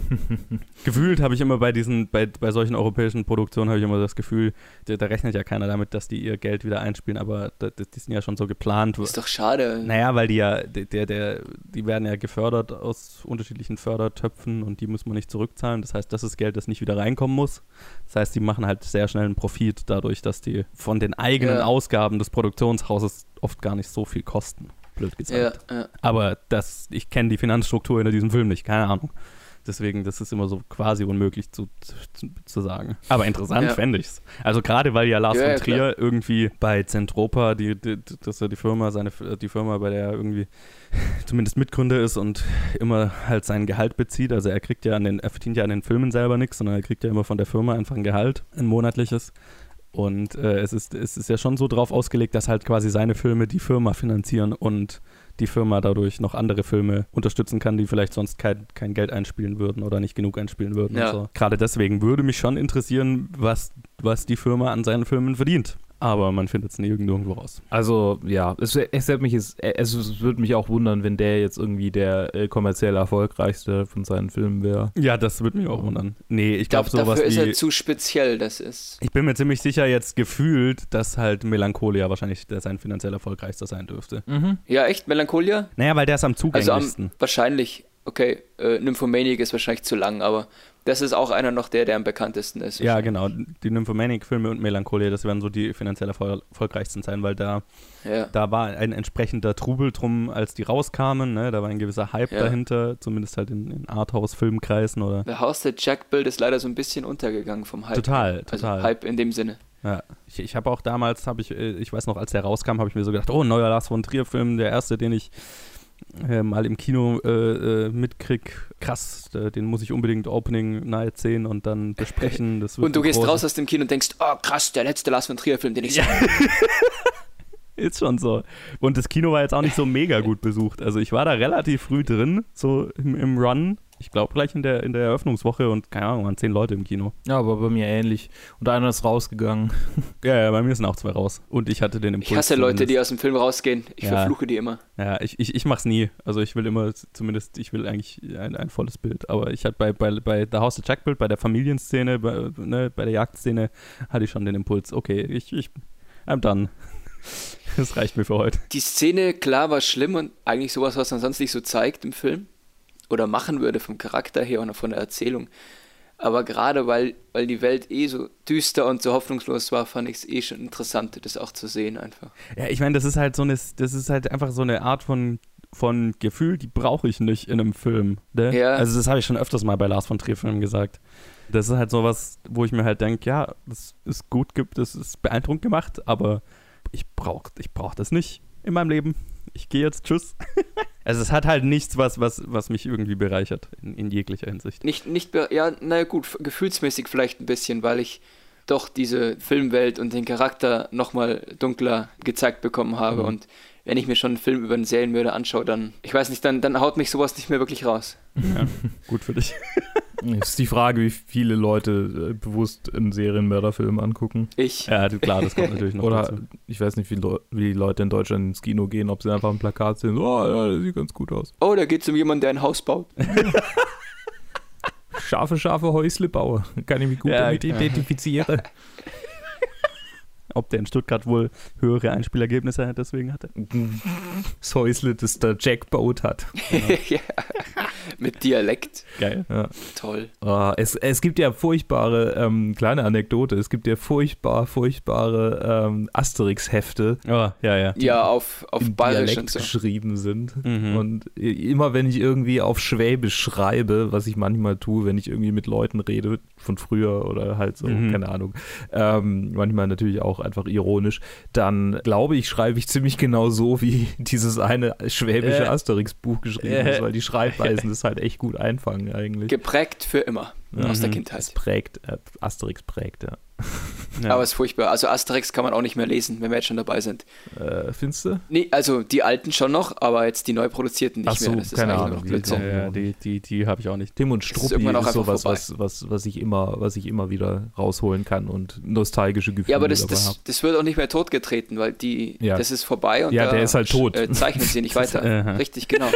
gefühlt habe ich immer bei diesen, bei, bei solchen europäischen Produktionen habe ich immer das Gefühl, da, da rechnet ja keiner damit, dass die ihr Geld wieder einspielen, aber da, die sind ja schon so geplant. Ist doch schade. Naja, weil die ja, der, der, die werden ja gefördert aus unterschiedlichen Fördertöpfen und die muss man nicht zurückzahlen. Das heißt, das ist Geld, das nicht wieder reinkommen muss. Das heißt, die machen halt sehr schnell einen Profit dadurch, dass die von den eigenen Ja. Ausgaben des Produktionshauses oft gar nicht so viel kosten. Blöd Ja, gesagt. ja. Aber das, ich kenne die Finanzstruktur hinter diesem Film nicht, keine Ahnung. Deswegen, das ist immer so quasi unmöglich zu, zu, zu sagen. Aber interessant Ja. fände ich's. Also gerade weil ja Lars Ja, von Trier irgendwie bei Zentropa, die, die, das ist ja die Firma, seine die Firma, bei der er irgendwie zumindest Mitgründer ist und immer halt sein Gehalt bezieht. Also er kriegt ja an den, er verdient ja an den Filmen selber nichts, sondern er kriegt ja immer von der Firma einfach ein Gehalt, ein monatliches. Und äh, es, ist, es ist ja schon so drauf ausgelegt, dass halt quasi seine Filme die Firma finanzieren und die Firma dadurch noch andere Filme unterstützen kann, die vielleicht sonst kein, kein Geld einspielen würden oder nicht genug einspielen würden. Ja. Und so. Gerade deswegen würde mich schon interessieren, was, was die Firma an seinen Filmen verdient. Aber man findet es nirgendwo raus. Also, ja, es, es, mich es, es würde mich auch wundern, wenn der jetzt irgendwie der äh, kommerziell erfolgreichste von seinen Filmen wäre. Ja, das würde mich auch wundern. Nee, ich glaube sowas Dafür ist wie... er zu speziell, das ist. Ich bin mir ziemlich sicher jetzt gefühlt, dass halt Melancholia wahrscheinlich der sein finanziell erfolgreichster sein dürfte. Ja, echt? Melancholia? Naja, weil der ist am Also am, zugänglichsten. wahrscheinlich, okay, äh, Nymphomaniac ist wahrscheinlich zu lang, aber das ist auch einer noch der, der am bekanntesten ist. ja, genau. Die Nymphomaniac-Filme und Melancholia, das werden so die finanziell erfol erfolgreichsten sein, weil da, Ja. da war ein entsprechender Trubel drum, als die rauskamen. Ne? Da war ein gewisser Hype Ja. dahinter, zumindest halt in, in Arthouse-Filmkreisen oder. The House That Jack Built ist leider so ein bisschen untergegangen vom Hype. Total, total. Also Hype in dem Sinne. Ja, ich, ich habe auch damals, habe ich, äh, ich weiß noch, als der rauskam, habe ich mir so gedacht, oh, neuer Lars von Trier-Film, der erste, den ich äh, mal im Kino äh, äh, mitkrieg. Krass, äh, den muss ich unbedingt Opening Night sehen und dann besprechen. Das wird Und du gehst raus aus dem Kino und denkst, oh krass, der letzte Lars von Trier-Film, den ich Ja. sehe. Ist schon so. Und das Kino war jetzt auch nicht so mega gut besucht. Also ich war da relativ früh drin, so im, im Run. Ich glaube gleich in der, in der Eröffnungswoche und keine Ahnung, waren zehn Leute im Kino. Ja, aber bei mir ähnlich. Und einer ist rausgegangen. Ja, ja, bei mir sind auch zwei raus. Und ich hatte den Impuls. Ich hasse Leute, die aus dem Film rausgehen. Ich Ja. verfluche die immer. Ja, ich, ich, ich mach's nie. Also ich will immer, zumindest, ich will eigentlich ein, ein volles Bild. Aber ich hatte bei, bei, bei The House of Jack Bild, bei der Familienszene, bei, ne, bei der Jagdszene, hatte ich schon den Impuls, okay, ich, ich, I'm done. Das reicht mir für heute. Die Szene, klar, war schlimm und eigentlich sowas, was man sonst nicht so zeigt im Film. Oder machen würde vom Charakter her und von der Erzählung. Aber gerade weil, weil die Welt eh so düster und so hoffnungslos war, fand ich es eh schon interessant, das auch zu sehen einfach. Ja, ich meine, das ist halt so eine, das ist halt einfach so eine Art von, von Gefühl, die brauche ich nicht in einem Film. Ne? Ja. Also das habe ich schon öfters mal bei Lars von Trier Filmen gesagt. Das ist halt sowas, wo ich mir halt denke, ja, das ist gut, gibt, das ist beeindruckend gemacht, aber ich brauche ich brauch das nicht in meinem Leben. Ich gehe jetzt, tschüss. also es hat halt nichts, was, was, was mich irgendwie bereichert, in, in jeglicher Hinsicht. Nicht, nicht, ja, naja gut, gefühlsmäßig vielleicht ein bisschen, weil ich doch diese Filmwelt und den Charakter nochmal dunkler gezeigt bekommen habe. Mhm. Und wenn ich mir schon einen Film über einen Serienmörder anschaue, dann, ich weiß nicht, dann, dann haut mich sowas nicht mehr wirklich raus. Ja, gut für dich. Ist die Frage, wie viele Leute äh, bewusst einen Serienmörderfilm angucken. Ich, Ja, klar, das kommt natürlich noch Oder dazu. ich weiß nicht, wie, Leu- wie die Leute in Deutschland ins Kino gehen, ob sie einfach ein Plakat sehen, so, oh ja, das sieht ganz gut aus. oh, da geht es um jemanden, der ein Haus baut. scharfe, scharfe Häusle baue. Kann ich mich gut Ja, damit identifizieren. Ob der in Stuttgart wohl höhere Einspielergebnisse deswegen hatte. Das Häusle, das der Jack baut hat. ja. Mit Dialekt. Geil. Ja. Toll. Ah, es, es gibt ja furchtbare, ähm, kleine Anekdote, es gibt ja furchtbar, furchtbare ähm, Asterix-Hefte, Oh, ja, ja. Ja, auf, auf in Bayerisch Dialekt und so. geschrieben sind. Mhm. Und immer wenn ich irgendwie auf Schwäbisch schreibe, was ich manchmal tue, wenn ich irgendwie mit Leuten rede von früher oder halt so, Mhm. keine Ahnung, ähm, manchmal natürlich auch einfach ironisch, dann glaube ich, schreibe ich ziemlich genau so, wie dieses eine schwäbische Äh. Asterix-Buch geschrieben Äh. ist, weil die Schreibweisen das halt echt gut einfangen eigentlich. Geprägt für immer aus der Mhm. Es Kindheit. prägt, äh, Asterix prägt, ja. ja. Aber es ist furchtbar. Also Asterix kann man auch nicht mehr lesen, wenn wir jetzt schon dabei sind. Äh, findest du? Nee, also die alten schon noch, aber jetzt die neu produzierten nicht Ach so, mehr. Das ist keine Ahnung, noch wie Blödsinn. ja, ja, die, die, die habe ich auch nicht. Tim und ist Struppi irgendwann auch ist, einfach sowas, vorbei. was, was, was, ich immer, was ich immer wieder rausholen kann und nostalgische Gefühle Ja, aber das, das, das wird auch nicht mehr totgetreten, weil die, Ja. das ist vorbei und Ja, da der ist halt tot. Äh, zeichnen sie nicht weiter. Aha. Richtig, genau.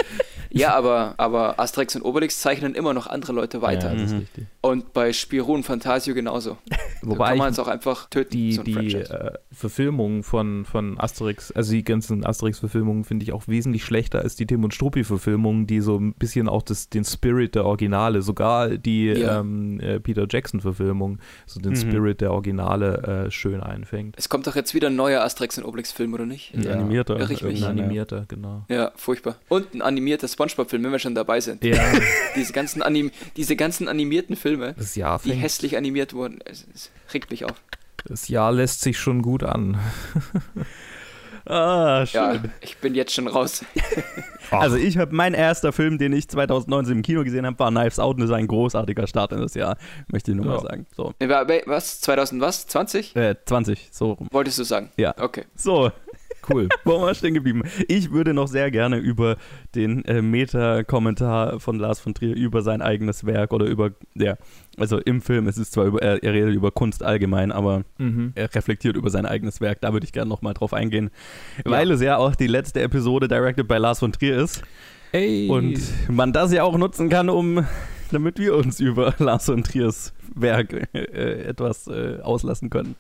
Ja, aber, aber Asterix und Obelix zeichnen immer noch andere Leute weiter. Ja, das ist Mhm. Richtig. Und bei Spirou und Fantasio genauso. Wobei da kann man es auch einfach töten, die, so die äh, Verfilmung von, von Asterix, also die ganzen Asterix-Verfilmungen finde ich auch wesentlich schlechter als die Tim und Struppi-Verfilmungen, die so ein bisschen auch das, den Spirit der Originale, sogar die Ja. ähm, äh, Peter Jackson-Verfilmung, so den Mhm. Spirit der Originale äh, schön einfängt. Es kommt doch jetzt wieder ein neuer Asterix und Obelix-Film, oder nicht? Ein Ja. animierter. Irre ich mich. Ein animierter, genau. Ja, furchtbar. Und ein animierter Spongebob-Film, wenn wir schon dabei sind. Ja, Diese ganzen, anim diese ganzen animierten Filme, das Jahr die hässlich animiert wurden, es, es regt mich auf. das Jahr lässt sich schon gut an. Ah, schön. Ja, ich bin jetzt schon raus. Also ich habe mein erster Film, den ich 2019 im Kino gesehen habe, war Knives Out und das ist ein großartiger Start in das Jahr, möchte ich nur mal Ja. sagen. So, wa- wa- Was? 2000 was? 20? äh, 20, so rum. Wolltest du sagen? Ja. Okay. So, Cool. wo waren wir stehen geblieben? Ich würde noch sehr gerne über den äh, Meta-Kommentar von Lars von Trier über sein eigenes Werk oder über, ja, also im Film, es ist zwar über, er, er redet über Kunst allgemein, aber Mhm. er reflektiert über sein eigenes Werk. Da würde ich gerne nochmal drauf eingehen, weil es ja auch die letzte Episode directed by Lars von Trier ist. Ey. Und man das ja auch nutzen kann, um damit wir uns über Lars von Triers Werk äh, etwas äh, auslassen können.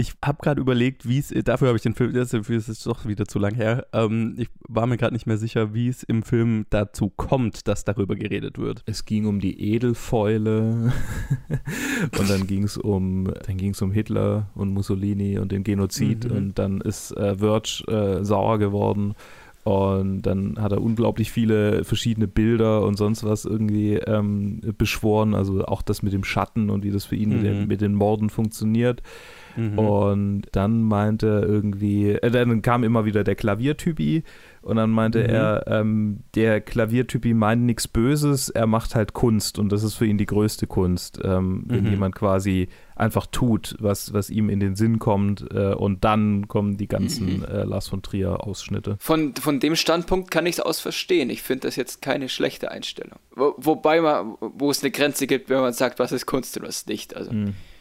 Ich habe gerade überlegt, wie es, dafür habe ich den Film, dafür ist doch wieder zu lang her. Ähm, ich war mir gerade nicht mehr sicher, wie es im Film dazu kommt, dass darüber geredet wird. Es ging um die Edelfäule und dann ging es um, dann ging es um Hitler und Mussolini und den Genozid Mhm. und dann ist äh, Wirtsch äh, sauer geworden und dann hat er unglaublich viele verschiedene Bilder und sonst was irgendwie ähm, beschworen, also auch das mit dem Schatten und wie das für ihn mit, den, Mhm. mit den Morden funktioniert. Mhm. Und dann meinte er irgendwie, äh, dann kam immer wieder der Klaviertypi und dann meinte Mhm. er, ähm, der Klaviertypi meint nichts Böses, er macht halt Kunst und das ist für ihn die größte Kunst, ähm, wenn Mhm. jemand quasi einfach tut, was, was ihm in den Sinn kommt äh, und dann kommen die ganzen Mhm. äh, Lars von Trier Ausschnitte. Von, von dem Standpunkt kann ich es aus verstehen. Ich finde das jetzt keine schlechte Einstellung. Wo, wobei man, wo es eine Grenze gibt, wenn man sagt, was ist Kunst und was nicht. Also,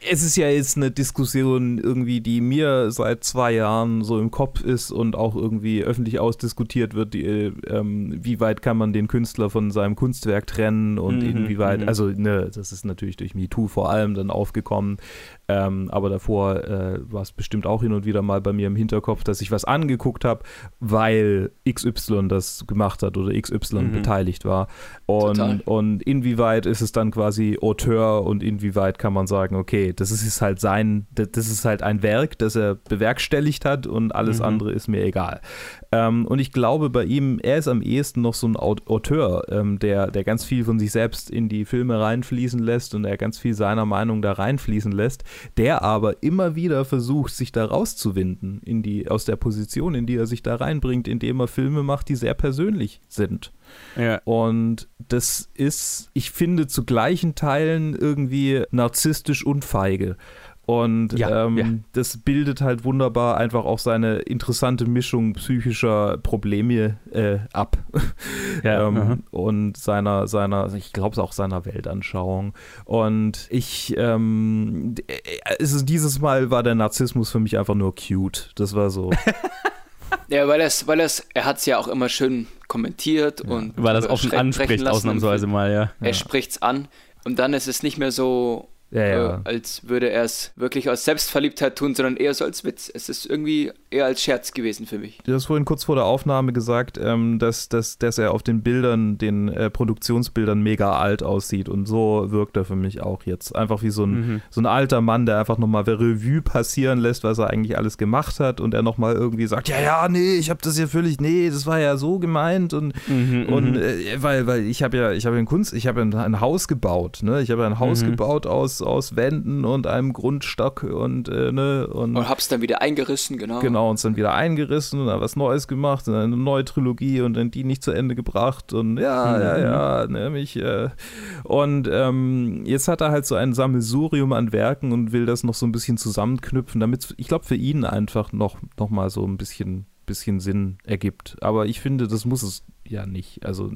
Es ist ja jetzt eine Diskussion irgendwie, die mir seit zwei Jahren so im Kopf ist und auch irgendwie öffentlich ausdiskutiert wird, die, äh, ähm, wie weit kann man den Künstler von seinem Kunstwerk trennen und Mhm, inwieweit, mhm. also ne, das ist natürlich durch MeToo vor allem dann aufgekommen, ähm, aber davor äh, war es bestimmt auch hin und wieder mal bei mir im Hinterkopf, dass ich was angeguckt habe, weil XY das gemacht hat oder XY Mhm. beteiligt war. Und, Total. und inwieweit ist es dann quasi Auteur und inwieweit kann man sagen, okay, das ist halt sein, das ist halt ein Werk, das er bewerkstelligt hat und alles Mhm. andere ist mir egal. Ähm, und ich glaube bei ihm, er ist am ehesten noch so ein Aut- Auteur, ähm, der, der ganz viel von sich selbst in die Filme reinfließen lässt und er ganz viel seiner Meinung da reinfließen lässt, der aber immer wieder versucht, sich da rauszuwinden in die, aus der Position, in die er sich da reinbringt, indem er Filme macht, die sehr persönlich sind. Ja. Und das ist, ich finde, zu gleichen Teilen irgendwie narzisstisch und feige. Und Ja, ähm, ja. das bildet halt wunderbar einfach auch seine interessante Mischung psychischer Probleme äh, ab. Ja, ähm, und seiner, seiner, ich glaube auch seiner Weltanschauung. Und ich, ähm, äh, also dieses Mal war der Narzissmus für mich einfach nur cute. Das war so. ja, weil es, weil es, er hat es ja auch immer schön kommentiert und Weil das über offen anspricht, lassen ausnahmsweise mal, ja. Er spricht's an. Und dann ist es nicht mehr so Ja, ja. äh, als würde er es wirklich aus Selbstverliebtheit tun, sondern eher so als Witz. Es ist irgendwie eher als Scherz gewesen für mich. Du hast vorhin kurz vor der Aufnahme gesagt, ähm, dass, dass, dass er auf den Bildern, den äh, Produktionsbildern mega alt aussieht. Und so wirkt er für mich auch jetzt. Einfach wie so ein, Mhm. so ein alter Mann, der einfach nochmal Revue passieren lässt, was er eigentlich alles gemacht hat. Und er nochmal irgendwie sagt, ja, ja, nee, ich habe das hier völlig, nee, das war ja so gemeint. Und, Mhm, und mhm. äh, weil, weil ich habe ja, ich habe ja ein Kunst, ich habe ja ein, ein Haus gebaut, ne? Ich habe ja ein Haus Mhm. gebaut aus, aus Wänden und einem Grundstock und, äh, ne? Und, Und hab's dann wieder eingerissen, genau. Genau, uns dann wieder eingerissen und dann was Neues gemacht und eine neue Trilogie und dann die nicht zu Ende gebracht und ja, Mhm. ja, ja, nämlich. Äh, und ähm, jetzt hat er halt so ein Sammelsurium an Werken und will das noch so ein bisschen zusammenknüpfen, damit ich glaube für ihn einfach noch, noch mal so ein bisschen, bisschen Sinn ergibt. Aber ich finde, das muss es ja nicht. Also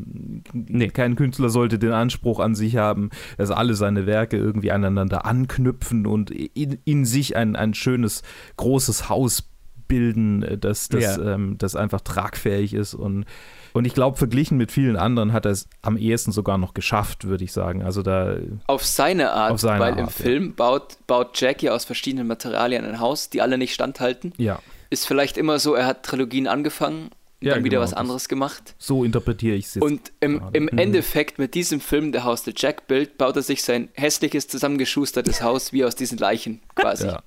nee. kein Künstler sollte den Anspruch an sich haben, dass alle seine Werke irgendwie aneinander anknüpfen und in, in sich ein, ein schönes, großes Haus bilden, äh, das, das, Ja. ähm, das einfach tragfähig ist. Und, und ich glaube, verglichen mit vielen anderen hat er es am ehesten sogar noch geschafft, würde ich sagen. Also da, Auf seine Art, Auf seine weil Art, im ja. Film baut, baut Jackie aus verschiedenen Materialien ein Haus, die alle nicht standhalten. ja, Ist vielleicht immer so, er hat Trilogien angefangen Ja, dann wieder genau, was anderes gemacht. so interpretiere ich es jetzt. Und im, im Mhm. Endeffekt mit diesem Film, der Haus der Jack Bild, baut er sich sein hässliches, zusammengeschustertes Haus wie aus diesen Leichen quasi. ja.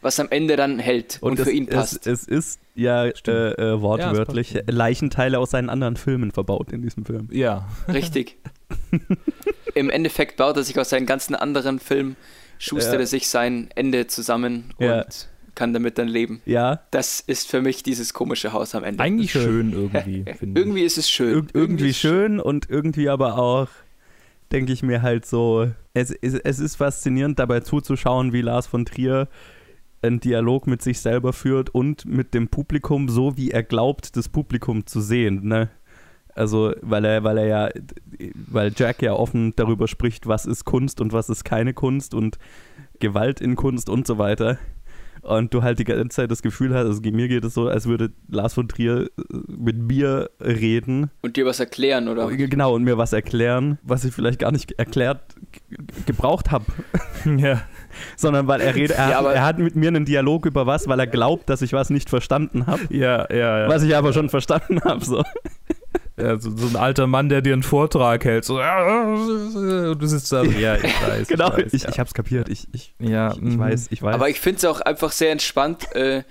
Was am Ende dann hält und, für es, ihn passt. Es, es ist ja äh, äh, wortwörtlich Ja. Leichenteile aus seinen anderen Filmen verbaut in diesem Film. ja, Richtig. Im Endeffekt baut er sich aus seinen ganzen anderen Filmen, schustert Ja. er sich sein Ende zusammen Ja. und kann damit dann leben. Ja, Das ist für mich dieses komische Haus am Ende. eigentlich Schön. schön irgendwie. Irgendwie ist es schön. Ir irgendwie es schön und irgendwie aber auch, denke ich mir halt so, es, es, es ist faszinierend dabei zuzuschauen, wie Lars von Trier einen Dialog mit sich selber führt und mit dem Publikum, so wie er glaubt, das Publikum zu sehen, ne? Also, weil er, weil er ja, weil Jack ja offen darüber spricht, was ist Kunst und was ist keine Kunst und Gewalt in Kunst und so weiter. Und du halt die ganze Zeit das Gefühl hast, also mir geht es so, als würde Lars von Trier äh, mit mir reden Und dir was erklären, oder? Genau, und mir was erklären, was ich vielleicht gar nicht erklärt gebraucht habe, ja. sondern weil er redet, er, Ja, er hat mit mir einen Dialog über was, weil er glaubt, dass ich was nicht verstanden habe, Ja, ja, ja. was ich aber schon verstanden habe. So. Ja so, so ein alter Mann, der dir einen Vortrag hält. So, und du sitzt da. so, Ja, ich weiß. Genau, ich, weiß, ich, ja. ich habe es kapiert, ich, ich, Ja, ich, ich mhm. weiß, ich weiß. Aber ich finde es auch einfach sehr entspannt, äh,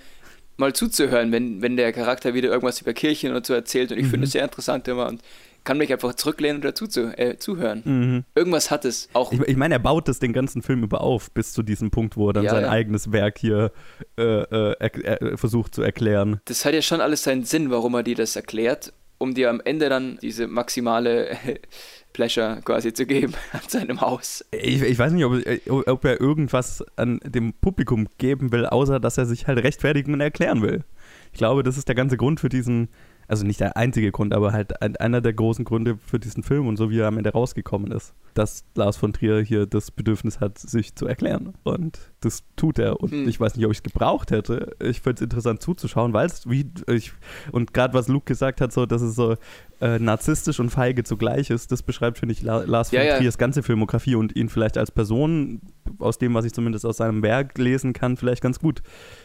mal zuzuhören, wenn, wenn der Charakter wieder irgendwas über Kirchen und so erzählt. Und ich Mhm. finde es sehr interessant immer und kann mich einfach zurücklehnen und dazu zu, äh, zuhören. mhm. Irgendwas hat es. Auch Ich, ich meine, er baut das den ganzen Film über auf, bis zu diesem Punkt, wo er dann Ja, sein ja. eigenes Werk hier äh, äh, er, er, versucht zu erklären. das hat ja schon alles seinen Sinn, warum er dir das erklärt, um dir am Ende dann diese maximale Pleasure quasi zu geben an seinem Haus. Ich, ich weiß nicht, ob, ob er irgendwas an dem Publikum geben will, außer dass er sich halt rechtfertigen und erklären will. Ich glaube, das ist der ganze Grund für diesen, also nicht der einzige Grund, aber halt ein, einer der großen Gründe für diesen Film und so wie er am Ende rausgekommen ist, dass Lars von Trier hier das Bedürfnis hat, sich zu erklären. Und das tut er. Und Hm. ich weiß nicht, ob ich es gebraucht hätte. Ich finde es interessant zuzuschauen, weil es wie ich, und gerade was Luke gesagt hat, so, dass es so äh, narzisstisch und feige zugleich ist, das beschreibt, finde ich, La Lars von Ja, ja. Triers ganze Filmografie und ihn vielleicht als Person, aus dem, was ich zumindest aus seinem Werk lesen kann, vielleicht ganz gut.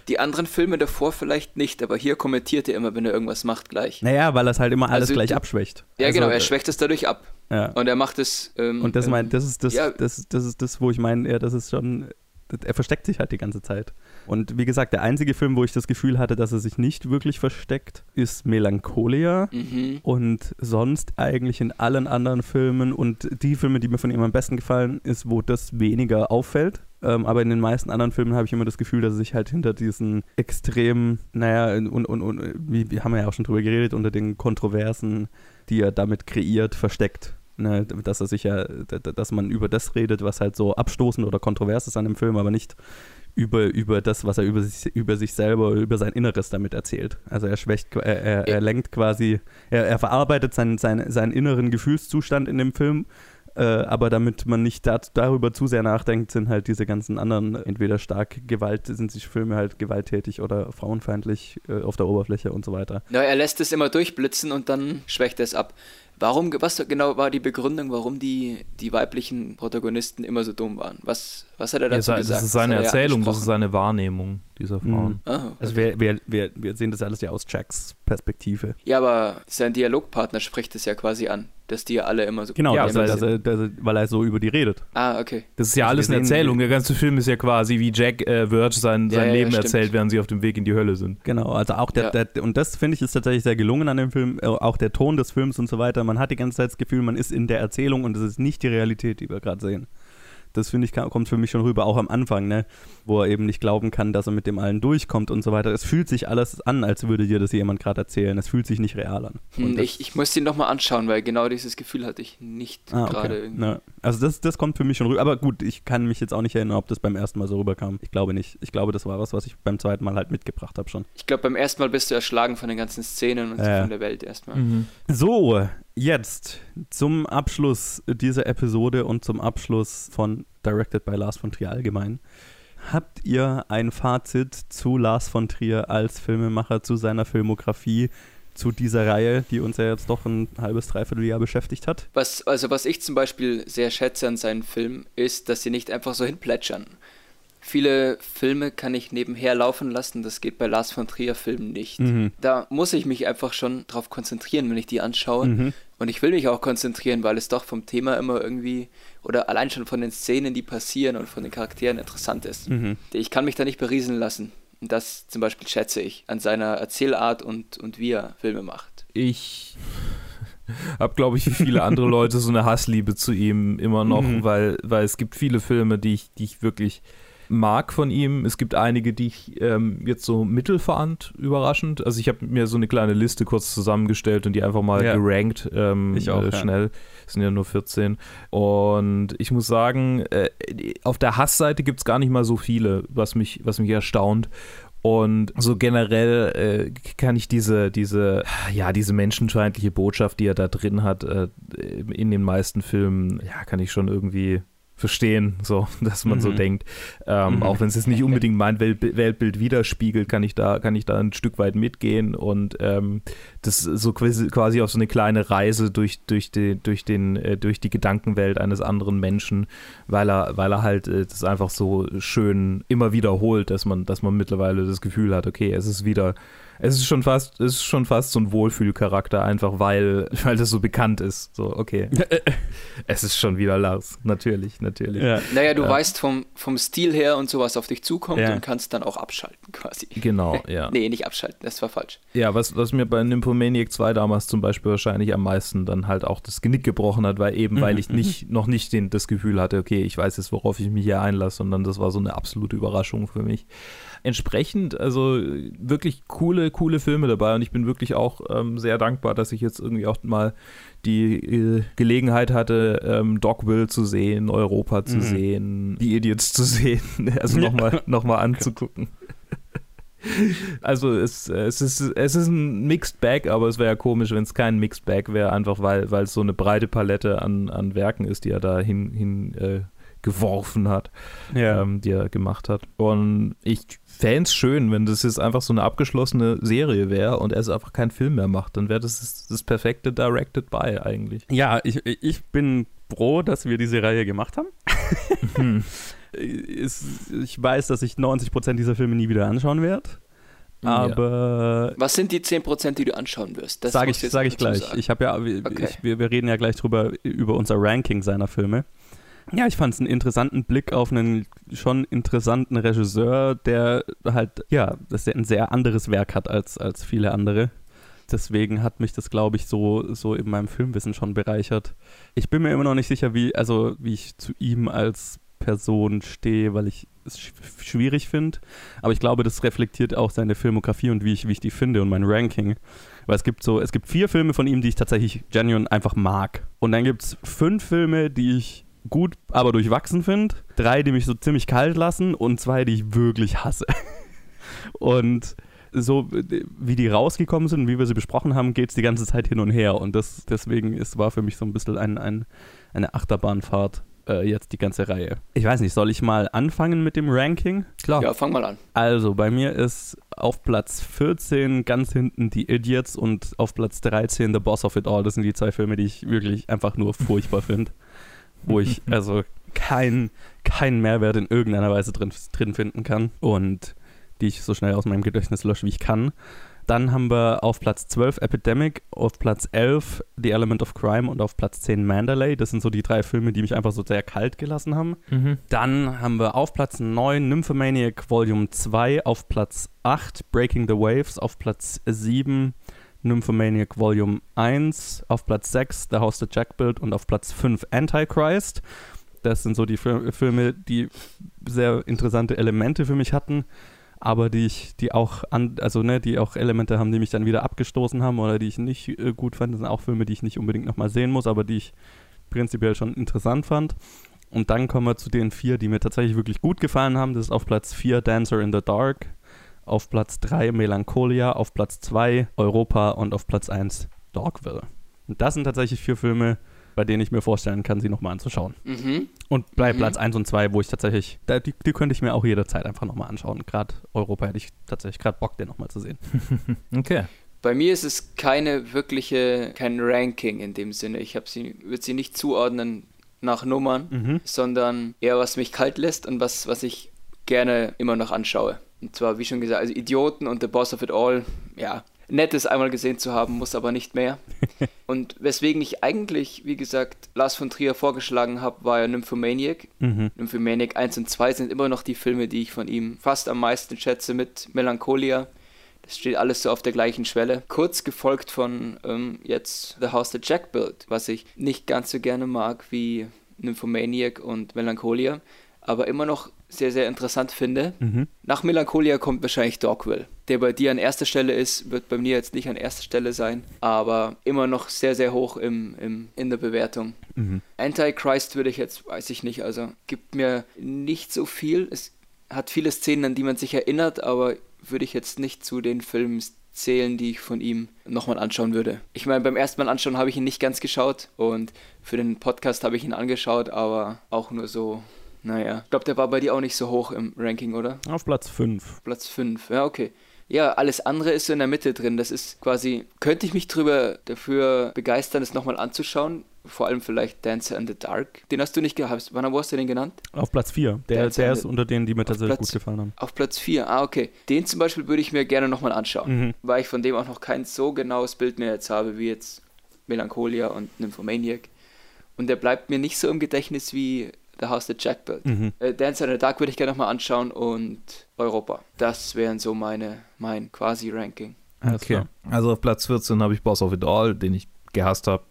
Die anderen Filme davor vielleicht nicht, aber hier kommentiert er immer, wenn er irgendwas macht, gleich. Naja, weil er es halt immer alles Also gleich abschwächt. Ja, Also, genau, er äh, schwächt es dadurch ab. Ja. Und er macht es. Ähm, Und das, ähm, mein, das, ist das, ja. das, das ist das, wo ich meine, ja, das ist schon, er versteckt sich halt die ganze Zeit. Und wie gesagt, der einzige Film, wo ich das Gefühl hatte, dass er sich nicht wirklich versteckt, ist Melancholia. Mhm. Und sonst eigentlich in allen anderen Filmen und die Filme, die mir von ihm am besten gefallen, ist, wo das weniger auffällt. Ähm, aber in den meisten anderen Filmen habe ich immer das Gefühl, dass er sich halt hinter diesen extremen, naja, und, und, und wie, wie haben wir ja auch schon drüber geredet, unter den Kontroversen, die er damit kreiert, versteckt. Ne, dass er sich ja, dass man über das redet, was halt so abstoßend oder kontrovers ist an dem Film, aber nicht über, über das, was er über sich, über sich selber, über sein Inneres damit erzählt. Also er schwächt, er, er, er lenkt quasi, er, er verarbeitet seinen, seinen, seinen inneren Gefühlszustand in dem Film, äh, aber damit man nicht da, darüber zu sehr nachdenkt, sind halt diese ganzen anderen, entweder stark Gewalt, sind sich Filme halt gewalttätig oder frauenfeindlich äh, auf der Oberfläche und so weiter. Ja, er lässt es immer durchblitzen und dann schwächt er es ab. Warum, was genau war die Begründung, warum die, die weiblichen Protagonisten immer so dumm waren? Was, was hat er dazu ja, gesagt? Das ist seine Das er Erzählung, das ist seine Wahrnehmung dieser Frauen. Ah, okay. Also wir, wir, wir, wir sehen das alles ja aus Jacks Perspektive. Ja, aber sein Dialogpartner spricht es ja quasi an, dass die ja alle immer so Genau, Ja, er, dass sind. er, dass er, weil er so über die redet. Ah, okay. Das ist ja Also alles eine Erzählung. Der ganze Film ist ja quasi, wie Jack äh, Verge sein, Ja, sein ja, Leben erzählt, während sie auf dem Weg in die Hölle sind. Genau, also auch der, Ja. der und das finde ich ist tatsächlich sehr gelungen an dem Film, äh, auch der Ton des Films und so weiter. Man hat die ganze Zeit das Gefühl, man ist in der Erzählung und es ist nicht die Realität, die wir gerade sehen. Das finde ich kommt für mich schon rüber, auch am Anfang, ne, wo er eben nicht glauben kann, dass er mit dem allen durchkommt und so weiter. Es fühlt sich alles an, als würde dir das jemand gerade erzählen. Es fühlt sich nicht real an. Und Hm, ich, ich muss ihn nochmal anschauen, weil genau dieses Gefühl hatte ich nicht Ah, gerade okay. irgendwie. Ja. Also das, das kommt für mich schon rüber. Aber gut, ich kann mich jetzt auch nicht erinnern, ob das beim ersten Mal so rüberkam. Ich glaube nicht. Ich glaube, das war was, was ich beim zweiten Mal halt mitgebracht habe schon. Ich glaube, beim ersten Mal bist du erschlagen von den ganzen Szenen und Ja. von der Welt erstmal. Mhm. So, jetzt zum Abschluss dieser Episode und zum Abschluss von Directed by Lars von Trier allgemein. Habt ihr ein Fazit zu Lars von Trier als Filmemacher, zu seiner Filmografie, zu dieser Reihe, die uns ja jetzt doch ein halbes, dreiviertel Jahr beschäftigt hat? Was, also was ich zum Beispiel sehr schätze an seinen Filmen, ist, dass sie nicht einfach so hinplätschern. Viele Filme kann ich nebenher laufen lassen, das geht bei Lars von Trier Filmen nicht. Mhm. Da muss ich mich einfach schon drauf konzentrieren, wenn ich die anschaue. Mhm. Und ich will mich auch konzentrieren, weil es doch vom Thema immer irgendwie oder allein schon von den Szenen, die passieren und von den Charakteren interessant ist. Mhm. Ich kann mich da nicht berieseln lassen. Und das zum Beispiel schätze ich an seiner Erzählart und, und wie er Filme macht. Ich habe, glaube ich, wie viele andere Leute so eine Hassliebe zu ihm immer noch, Mhm. weil, weil es gibt viele Filme, die ich, die ich wirklich mag von ihm. Es gibt einige, die ich ähm, jetzt so mittelfand, überraschend. Also ich habe mir so eine kleine Liste kurz zusammengestellt und die einfach mal Ja. gerankt ähm, Ich auch, äh, ja. schnell. Es sind ja nur 14. Und ich muss sagen, äh, auf der Hassseite gibt es gar nicht mal so viele, was mich, was mich erstaunt. Und so generell äh, kann ich diese, diese, ja, diese menschenfeindliche Botschaft, die er da drin hat, äh, in den meisten Filmen, ja, kann ich schon irgendwie verstehen, so, dass man so Mhm. denkt. Ähm, Mhm. Auch wenn es jetzt nicht unbedingt mein Welt, Weltbild widerspiegelt, kann ich da, kann ich da ein Stück weit mitgehen und ähm, das so quasi, quasi auf so eine kleine Reise durch, durch, die, durch, den, äh, durch die Gedankenwelt eines anderen Menschen, weil er, weil er halt äh, das einfach so schön immer wiederholt, dass man, dass man mittlerweile das Gefühl hat, okay, es ist wieder, es ist schon fast, es ist schon fast so ein Wohlfühlcharakter, einfach weil, weil das so bekannt ist. So, okay. es ist schon wieder Lars. Natürlich, natürlich. Ja. Naja, du Ja. weißt vom, vom Stil her und sowas auf dich zukommt Ja. und kannst dann auch abschalten quasi. Genau, ja. Nee, nicht abschalten, das war falsch. Ja, was, was mir bei Nymphomaniac 2 damals zum Beispiel wahrscheinlich am meisten dann halt auch das Genick gebrochen hat, weil eben, weil ich nicht, noch nicht den, das Gefühl hatte, okay, ich weiß jetzt, worauf ich mich hier einlasse, sondern das war so eine absolute Überraschung für mich. Entsprechend, also wirklich coole, coole Filme dabei und ich bin wirklich auch ähm, sehr dankbar, dass ich jetzt irgendwie auch mal die äh, Gelegenheit hatte, ähm, Dogville zu sehen, Europa zu Mhm. sehen, die Idiots zu sehen, also nochmal noch mal anzugucken. Also es, es, ist, es ist ein Mixed Bag, aber es wäre ja komisch, wenn es kein Mixed Bag wäre, einfach weil weil es so eine breite Palette an, an Werken ist, die er da hin, hin äh, geworfen hat, Ja. ähm, die er gemacht hat. Und ich fände es schön, wenn das jetzt einfach so eine abgeschlossene Serie wäre und er es einfach keinen Film mehr macht. Dann wäre das das, das perfekte Directed By eigentlich. Ja, ich, ich bin froh, dass wir diese Reihe gemacht haben. Hm. Ist, ich weiß, dass ich 90% dieser Filme nie wieder anschauen werde. Aber Was sind die 10%, die du anschauen wirst? Das sage ich, sag ich gleich. sagen. Ich habe ja, wir, Okay. ich, wir, wir reden ja gleich drüber über unser Ranking seiner Filme. Ja, ich fand es einen interessanten Blick auf einen schon interessanten Regisseur, der halt, ja, dass er ein sehr anderes Werk hat als, als viele andere. Deswegen hat mich das, glaube ich, so, so in meinem Filmwissen schon bereichert. Ich bin mir immer noch nicht sicher, wie, also, wie ich zu ihm als Person stehe, weil ich es sch schwierig finde. Aber ich glaube, das reflektiert auch seine Filmografie und wie ich, wie ich die finde und mein Ranking. Weil es gibt so, es gibt vier Filme von ihm, die ich tatsächlich genuine einfach mag. Und dann gibt es fünf Filme, die ich gut, aber durchwachsen finde. Drei, die mich so ziemlich kalt lassen und zwei, die ich wirklich hasse. Und so wie die rausgekommen sind und wie wir sie besprochen haben, geht es die ganze Zeit hin und her. Und das, deswegen ist, war für mich so ein bisschen ein, ein, eine Achterbahnfahrt. Äh, jetzt die ganze Reihe. Ich weiß nicht, soll ich mal anfangen mit dem Ranking? Klar. Ja, fang mal an. Also, bei mir ist auf Platz 14 ganz hinten die Idiots und auf Platz 13 The Boss of It All. Das sind die zwei Filme, die ich wirklich einfach nur furchtbar finde. Wo ich also keinen kein Mehrwert in irgendeiner Weise drin, drin finden kann und die ich so schnell aus meinem Gedächtnis lösche, wie ich kann. Dann haben wir auf Platz 12 Epidemic, auf Platz 11 The Element of Crime und auf Platz 10 Mandalay. Das sind so die drei Filme, die mich einfach so sehr kalt gelassen haben. Mhm. Dann haben wir auf Platz 9 Nymphomaniac Volume 2, auf Platz 8 Breaking the Waves, auf Platz 7 Nymphomaniac Volume 1, auf Platz 6 The House that Jack Built und auf Platz 5 Antichrist. Das sind so die Fil- Filme, die sehr interessante Elemente für mich hatten, aber die ich, die auch an, also ne, die auch Elemente haben, die mich dann wieder abgestoßen haben oder die ich nicht äh, gut fand. Das sind auch Filme, die ich nicht unbedingt nochmal sehen muss, aber die ich prinzipiell schon interessant fand. Und dann kommen wir zu den vier, die mir tatsächlich wirklich gut gefallen haben. Das ist auf Platz 4 Dancer in the Dark, auf Platz 3 Melancholia, auf Platz 2 Europa und auf Platz 1 Dogville. Und das sind tatsächlich vier Filme, bei denen ich mir vorstellen kann, sie nochmal anzuschauen. Mhm. Und bei Mhm. Platz 1 und 2, wo ich tatsächlich, da, die, die könnte ich mir auch jederzeit einfach nochmal anschauen. Gerade Europa hätte ich tatsächlich gerade Bock, den nochmal zu sehen. Okay. Bei mir ist es keine wirkliche, kein Ranking in dem Sinne. Ich habe sie, würde sie nicht zuordnen nach Nummern, Mhm. sondern eher was mich kalt lässt und was, was ich gerne immer noch anschaue. Und zwar, wie schon gesagt, also Idioten und The Boss of It All, ja, nett ist einmal gesehen zu haben, muss aber nicht mehr. und weswegen ich eigentlich, wie gesagt, Lars von Trier vorgeschlagen habe, war ja Nymphomaniac. Mhm. Nymphomaniac 1 und 2 sind immer noch die Filme, die ich von ihm fast am meisten schätze mit Melancholia. Das steht alles so auf der gleichen Schwelle. Kurz gefolgt von ähm, jetzt The House That Jack Built, was ich nicht ganz so gerne mag wie Nymphomaniac und Melancholia, aber immer noch sehr, sehr interessant finde. Mhm. Nach Melancholia kommt wahrscheinlich Dogville. Der bei dir an erster Stelle ist, wird bei mir jetzt nicht an erster Stelle sein, aber immer noch sehr, sehr hoch im, im, in der Bewertung. Mhm. Antichrist würde ich jetzt, weiß ich nicht, also gibt mir nicht so viel. Es hat viele Szenen, an die man sich erinnert, aber würde ich jetzt nicht zu den Filmen zählen, die ich von ihm nochmal anschauen würde. Ich meine, beim ersten Mal anschauen habe ich ihn nicht ganz geschaut und für den Podcast habe ich ihn angeschaut, aber auch nur so, naja. Ich glaube, der war bei dir auch nicht so hoch im Ranking, oder? Auf Platz 5. Platz 5, ja, okay. Ja, alles andere ist so in der Mitte drin. Das ist quasi, könnte ich mich drüber dafür begeistern, es nochmal anzuschauen. Vor allem vielleicht Dancer in the Dark. Den hast du nicht gehabt. Wann wo hast du den genannt? Auf Platz 4. Der, Der ist unter denen, die mir tatsächlich Platz- gut gefallen haben. Auf Platz 4. Ah, okay. Den zum Beispiel würde ich mir gerne nochmal anschauen. Mhm. Weil ich von dem auch noch kein so genaues Bild mehr jetzt habe, wie jetzt Melancholia und Nymphomaniac. Und der bleibt mir nicht so im Gedächtnis wie The House That Jack Built. Mhm. Äh, Dancer in the Dark würde ich gerne nochmal anschauen und Europa. Das wären so meine, mein quasi-Ranking. Alles Okay. Also auf Platz 14 habe ich Boss of It All, den ich gehasst habe.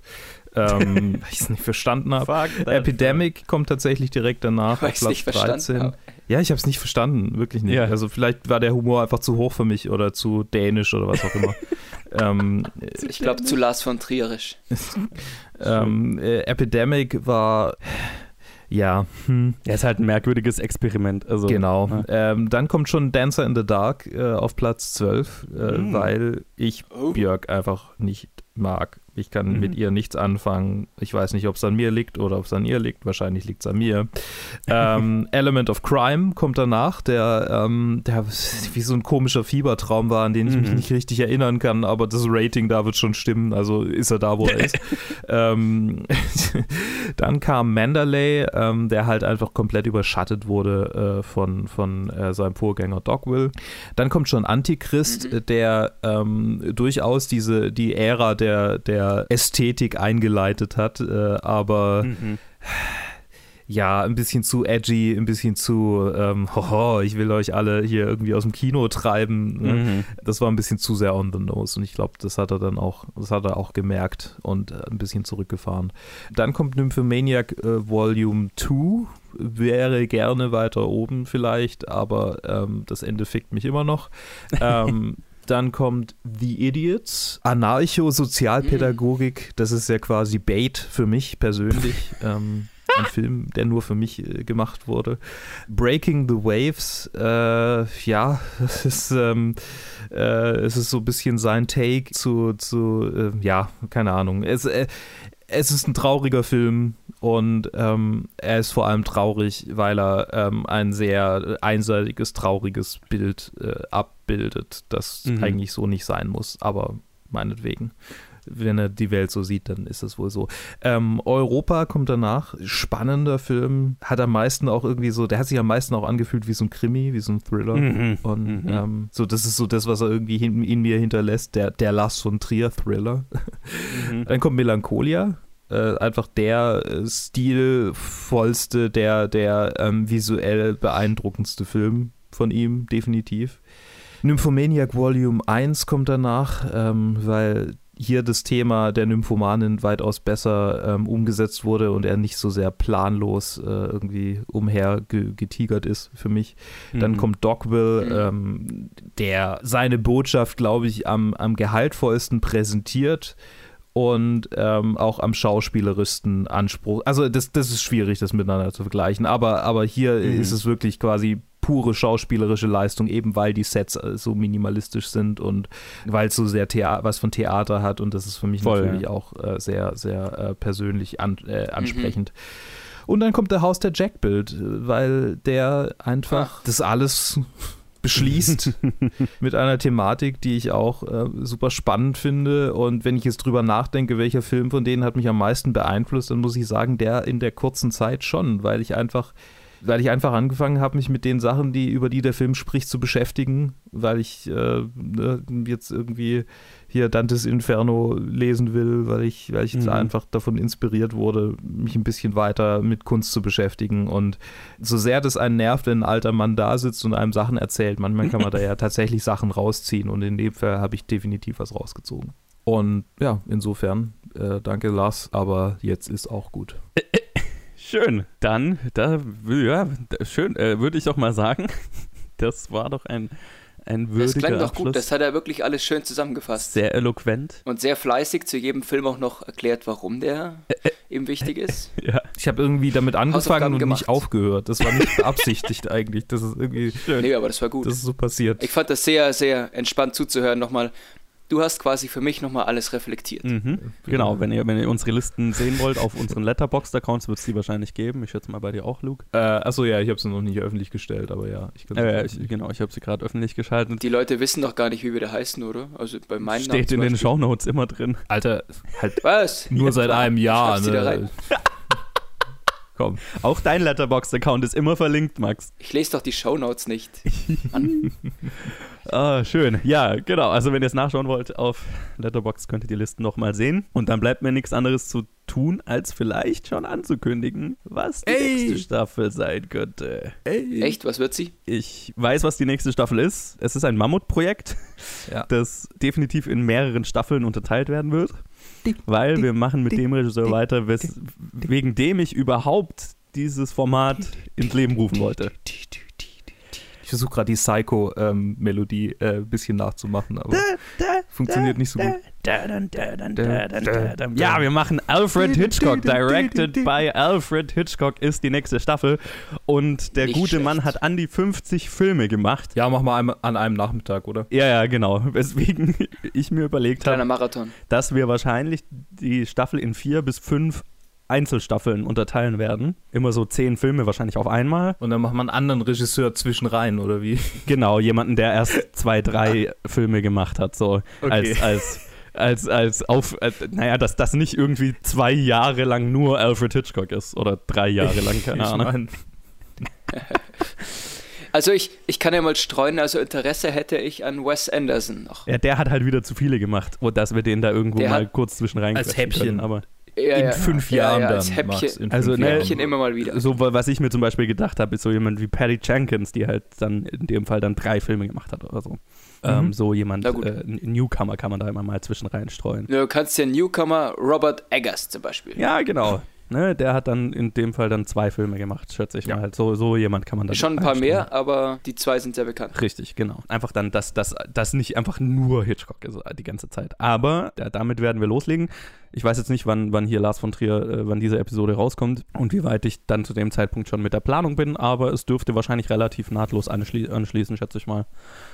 Ähm, weil ich es nicht verstanden habe. Epidemic kommt tatsächlich direkt danach Weil auf Platz nicht verstanden 13. habe. Ja, ich habe es nicht verstanden, wirklich nicht. Ja. Also vielleicht war der Humor einfach zu hoch für mich oder zu dänisch oder was auch immer. ähm, Ich glaube, zu Lars von Trierisch. ähm, äh, Epidemic war ja, hm, Er ist halt ein merkwürdiges Experiment. Also, genau. ja. Ähm, dann kommt schon Dancer in the Dark äh, auf Platz 12, äh, Mm. weil ich Oh. Björk einfach nicht mag. Ich kann Mhm. mit ihr nichts anfangen. Ich weiß nicht, ob es an mir liegt oder ob es an ihr liegt. Wahrscheinlich liegt es an mir. ähm, Element of Crime kommt danach, der, ähm, der wie so ein komischer Fiebertraum war, an den ich mich Mhm. nicht richtig erinnern kann, aber das Rating da wird schon stimmen. Also ist er da, wo er ist. ähm, dann kam Mandalay, ähm, der halt einfach komplett überschattet wurde äh, von, von äh, seinem Vorgänger Dogville. Dann kommt schon Antichrist, Mhm. der ähm, durchaus diese, die Ära der, der Ästhetik eingeleitet hat, äh, aber Mhm. ja, ein bisschen zu edgy, ein bisschen zu, ähm, hoho, ich will euch alle hier irgendwie aus dem Kino treiben. Ne? Mhm. Das war ein bisschen zu sehr on the nose und ich glaube, das hat er dann auch, das hat er auch gemerkt und äh, ein bisschen zurückgefahren. Dann kommt Nymphomaniac äh, Volume 2, wäre gerne weiter oben vielleicht, aber ähm, das Ende fickt mich immer noch. Ähm, dann kommt The Idiots, Anarcho-Sozialpädagogik, das ist ja quasi Bait für mich persönlich. ähm, ein Film, der nur für mich äh, gemacht wurde. Breaking the Waves, äh, ja, es ist, ähm, äh, es ist so ein bisschen sein Take zu, zu äh, ja, keine Ahnung. Es, äh, es ist ein trauriger Film und ähm, er ist vor allem traurig, weil er ähm, ein sehr einseitiges, trauriges Bild äh, abbildet, das Mhm. eigentlich so nicht sein muss, aber meinetwegen. Wenn er die Welt so sieht, dann ist es wohl so. Ähm, Europa kommt danach. Spannender Film. Hat am meisten auch irgendwie so, der hat sich am meisten auch angefühlt wie so ein Krimi, wie so ein Thriller. Mhm. Und Mhm. ähm, so, das ist so das, was er irgendwie in, in mir hinterlässt, der, der Lars von Trier-Thriller. Mhm. Dann kommt Melancholia. Äh, einfach der äh, stilvollste, der, der ähm, visuell beeindruckendste Film von ihm, definitiv. Nymphomaniac Volume 1 kommt danach, ähm, weil hier das Thema der Nymphomanin weitaus besser ähm, umgesetzt wurde und er nicht so sehr planlos äh, irgendwie umhergetigert ist für mich. Dann Mhm. kommt Dogville, ähm, der seine Botschaft, glaube ich, am, am gehaltvollsten präsentiert und ähm, auch am schauspielerischsten Anspruch. Also das, das ist schwierig, das miteinander zu vergleichen, aber, aber hier Mhm. ist es wirklich quasi pure schauspielerische Leistung, eben weil die Sets äh, so minimalistisch sind und weil es so sehr Thea was von Theater hat und das ist für mich Voll, natürlich ja. auch äh, sehr, sehr äh, persönlich an, äh, ansprechend. Und dann kommt der Haus der Jack-Bild, weil der einfach Ach. das alles beschließt mit einer Thematik, die ich auch äh, super spannend finde. Und wenn ich jetzt drüber nachdenke, welcher Film von denen hat mich am meisten beeinflusst, dann muss ich sagen, der in der kurzen Zeit schon, weil ich einfach weil ich einfach angefangen habe, mich mit den Sachen, die über die der Film spricht, zu beschäftigen, weil ich äh, ne, jetzt irgendwie hier Dantes Inferno lesen will, weil ich, weil ich jetzt Mhm. einfach davon inspiriert wurde, mich ein bisschen weiter mit Kunst zu beschäftigen. Und so sehr das einen nervt, wenn ein alter Mann da sitzt und einem Sachen erzählt, manchmal kann man da ja tatsächlich Sachen rausziehen und in dem Fall habe ich definitiv was rausgezogen. Und ja, insofern, äh, danke Lars, aber jetzt ist auch gut. Schön. Dann, da, ja, schön, äh, würde ich doch mal sagen, das war doch ein, ein Das würdiger klang doch Abschluss. gut, das hat er wirklich alles schön zusammengefasst. Sehr eloquent. Und sehr fleißig zu jedem Film auch noch erklärt, warum der ihm wichtig ist. Ja, Ich habe irgendwie damit angefangen und gemacht. nicht aufgehört. Das war nicht beabsichtigt eigentlich. Das ist irgendwie, schön. Nee, aber das war gut. das ist so passiert. Ich fand das sehr, sehr entspannt zuzuhören. Nochmal, du hast quasi für mich nochmal alles reflektiert. Mhm. Genau, wenn ihr, wenn ihr unsere Listen sehen wollt auf unseren Letterboxd-Accounts, wird es die wahrscheinlich geben. Ich schätze mal bei dir auch, Luke. Äh, achso, ja, ich habe sie noch nicht öffentlich gestellt, aber ja. Ich Äh, ich, genau, ich habe sie gerade öffentlich geschaltet. Die Leute wissen doch gar nicht, wie wir da heißen, oder? Also bei meinen Namen Steht zum in den. Shownotes immer drin. Alter, halt Was? nur seit einem Jahr. Ne? Komm. Auch dein Letterboxd-Account ist immer verlinkt, Max. Ich lese doch die Shownotes nicht. Ah, schön. Ja, genau. Also wenn ihr es nachschauen wollt auf Letterboxd, könnt ihr die Listen nochmal sehen. Und dann bleibt mir nichts anderes zu tun, als vielleicht schon anzukündigen, was die Ey. nächste Staffel sein könnte. Ey. Echt? Was wird sie? Ich weiß, was die nächste Staffel ist. Es ist ein Mammutprojekt, Ja. das definitiv in mehreren Staffeln unterteilt werden wird. Weil wir machen mit dem Regisseur weiter, wegen dem ich überhaupt dieses Format ins Leben rufen wollte. Ich versuche gerade die Psycho-Melodie äh, ein bisschen nachzumachen, aber funktioniert nicht so gut. Ja, wir machen Alfred Hitchcock. Directed by Alfred Hitchcock ist die nächste Staffel. Und der Nicht gute schlecht. Mann hat an die 50 Filme gemacht. Ja, mach mal an einem Nachmittag, oder? Ja, ja, genau. Weswegen ich mir überlegt habe, Marathon. dass wir wahrscheinlich die Staffel in vier bis fünf Einzelstaffeln unterteilen werden. Immer so zehn Filme wahrscheinlich auf einmal. Und dann macht man einen anderen Regisseur zwischen rein, oder wie? Genau, jemanden, der erst zwei, drei Filme gemacht hat, so Okay. als, als, als, als auf, äh, naja, dass das nicht irgendwie zwei Jahre lang nur Alfred Hitchcock ist oder drei Jahre lang, keine Ich Ahnung. Also ich, ich kann ja mal streuen, also Interesse hätte ich an Wes Anderson noch. Ja, der hat halt wieder zu viele gemacht, und dass wir den da irgendwo Der mal hat- kurz zwischen rein Als Häppchen. können, aber Ja, in ja. fünf Ja, Jahren ja, dann, als Häppchen. Max, in Also, ne, Jahren. Häppchen immer mal wieder. so was ich mir zum Beispiel gedacht habe, ist so jemand wie Patty Jenkins, die halt dann in dem Fall dann drei Filme gemacht hat oder so. Ähm, so jemand, äh, ein Newcomer kann man da immer mal zwischen reinstreuen. Du kannst ja Newcomer Robert Eggers zum Beispiel. Ja, genau. Ne, der hat dann in dem Fall dann zwei Filme gemacht, schätze ich Ja. mal. So, so jemand kann man dann Schon ein paar mehr, aber die zwei sind sehr bekannt. Richtig, genau. Einfach dann, dass das nicht einfach nur Hitchcock ist die ganze Zeit. Aber ja, damit werden wir loslegen. Ich weiß jetzt nicht, wann, wann hier Lars von Trier, äh, wann diese Episode rauskommt und wie weit ich dann zu dem Zeitpunkt schon mit der Planung bin, aber es dürfte wahrscheinlich relativ nahtlos anschli anschließen, schätze ich mal.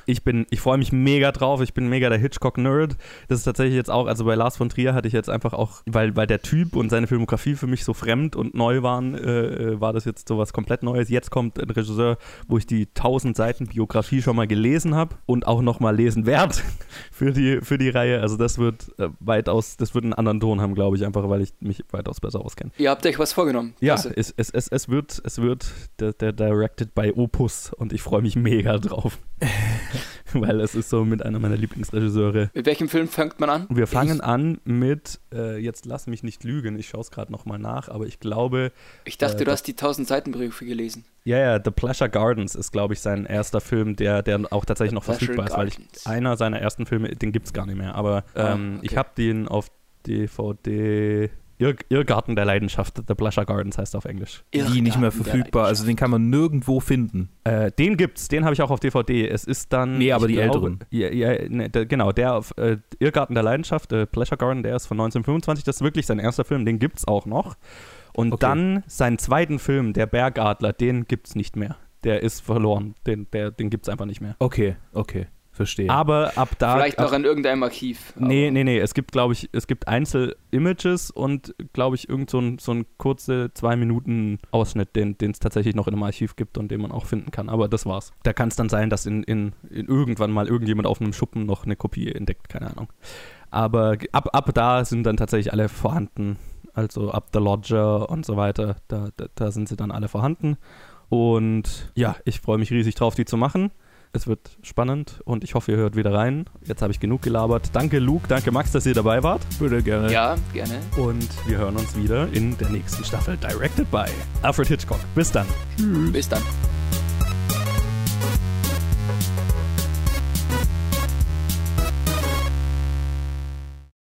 Ich bin, ich freue mich mega drauf, ich bin mega der Hitchcock-Nerd. Das ist tatsächlich jetzt auch, also bei Lars von Trier hatte ich jetzt einfach auch, weil, weil der Typ und seine Filmografie für mich so fremd und neu waren, äh, äh war das jetzt so was komplett Neues. Jetzt kommt ein Regisseur, wo ich die 1000 Seiten Biografie schon mal gelesen habe und auch noch mal lesen werde für die, für die Reihe. Also das wird äh, weitaus, das wird einen anderen Ton haben, glaube ich, einfach weil ich mich weitaus besser auskenne. Ihr habt euch was vorgenommen. Ja, es, es, es, es wird, es wird der, der Directed by Opus und ich freue mich mega drauf. weil es ist so mit einer meiner Lieblingsregisseure. Mit welchem Film fängt man an? Wir fangen ich? an mit, äh, jetzt lass mich nicht lügen, ich schaue es gerade nochmal nach, aber ich glaube. Ich dachte, äh, du hast die 1000 Seiten Briefe gelesen. Ja, ja, The Pleasure Gardens ist, glaube ich, sein erster Film, der, der auch tatsächlich The noch verfügbar ist, weil ich einer seiner ersten Filme, den gibt es gar nicht mehr, aber ah, ähm, okay. ich habe den auf DVD Irr Irrgarten der Leidenschaft, The Pleasure Gardens heißt er auf Englisch. Die nicht mehr verfügbar, also den kann man nirgendwo finden. Äh, den gibt's, den habe ich auch auf DVD. Es ist dann. Nee, aber die glaube, älteren. Ja, ja ne, der, genau, der auf äh, Irrgarten der Leidenschaft, äh, Pleasure Garden, der ist von 1925, das ist wirklich sein erster Film, den gibt's auch noch. Und okay. dann seinen zweiten Film, Der Bergadler, den gibt's nicht mehr. Der ist verloren. Den, der, den gibt's einfach nicht mehr. Okay, okay. Verstehe. Aber ab da. Vielleicht noch in irgendeinem Archiv. Nee, nee, nee. Es gibt, glaube ich, es gibt Einzel-Images und, glaube ich, irgend so ein, so ein kurze zwei Minuten Ausschnitt, den es tatsächlich noch in einem Archiv gibt und den man auch finden kann. Aber das war's. Da kann es dann sein, dass in, in, in irgendwann mal irgendjemand auf einem Schuppen noch eine Kopie entdeckt. Keine Ahnung. Aber ab, ab da sind dann tatsächlich alle vorhanden. Also ab The Lodger und so weiter. Da, da, da sind sie dann alle vorhanden. Und ja, ich freue mich riesig drauf, die zu machen. Es wird spannend und ich hoffe, ihr hört wieder rein. Jetzt habe ich genug gelabert. Danke, Luke. Danke, Max, dass ihr dabei wart. Würde gerne. Ja, gerne. Und wir hören uns wieder in der nächsten Staffel Directed by Alfred Hitchcock. Bis dann. Tschüss. Bis dann.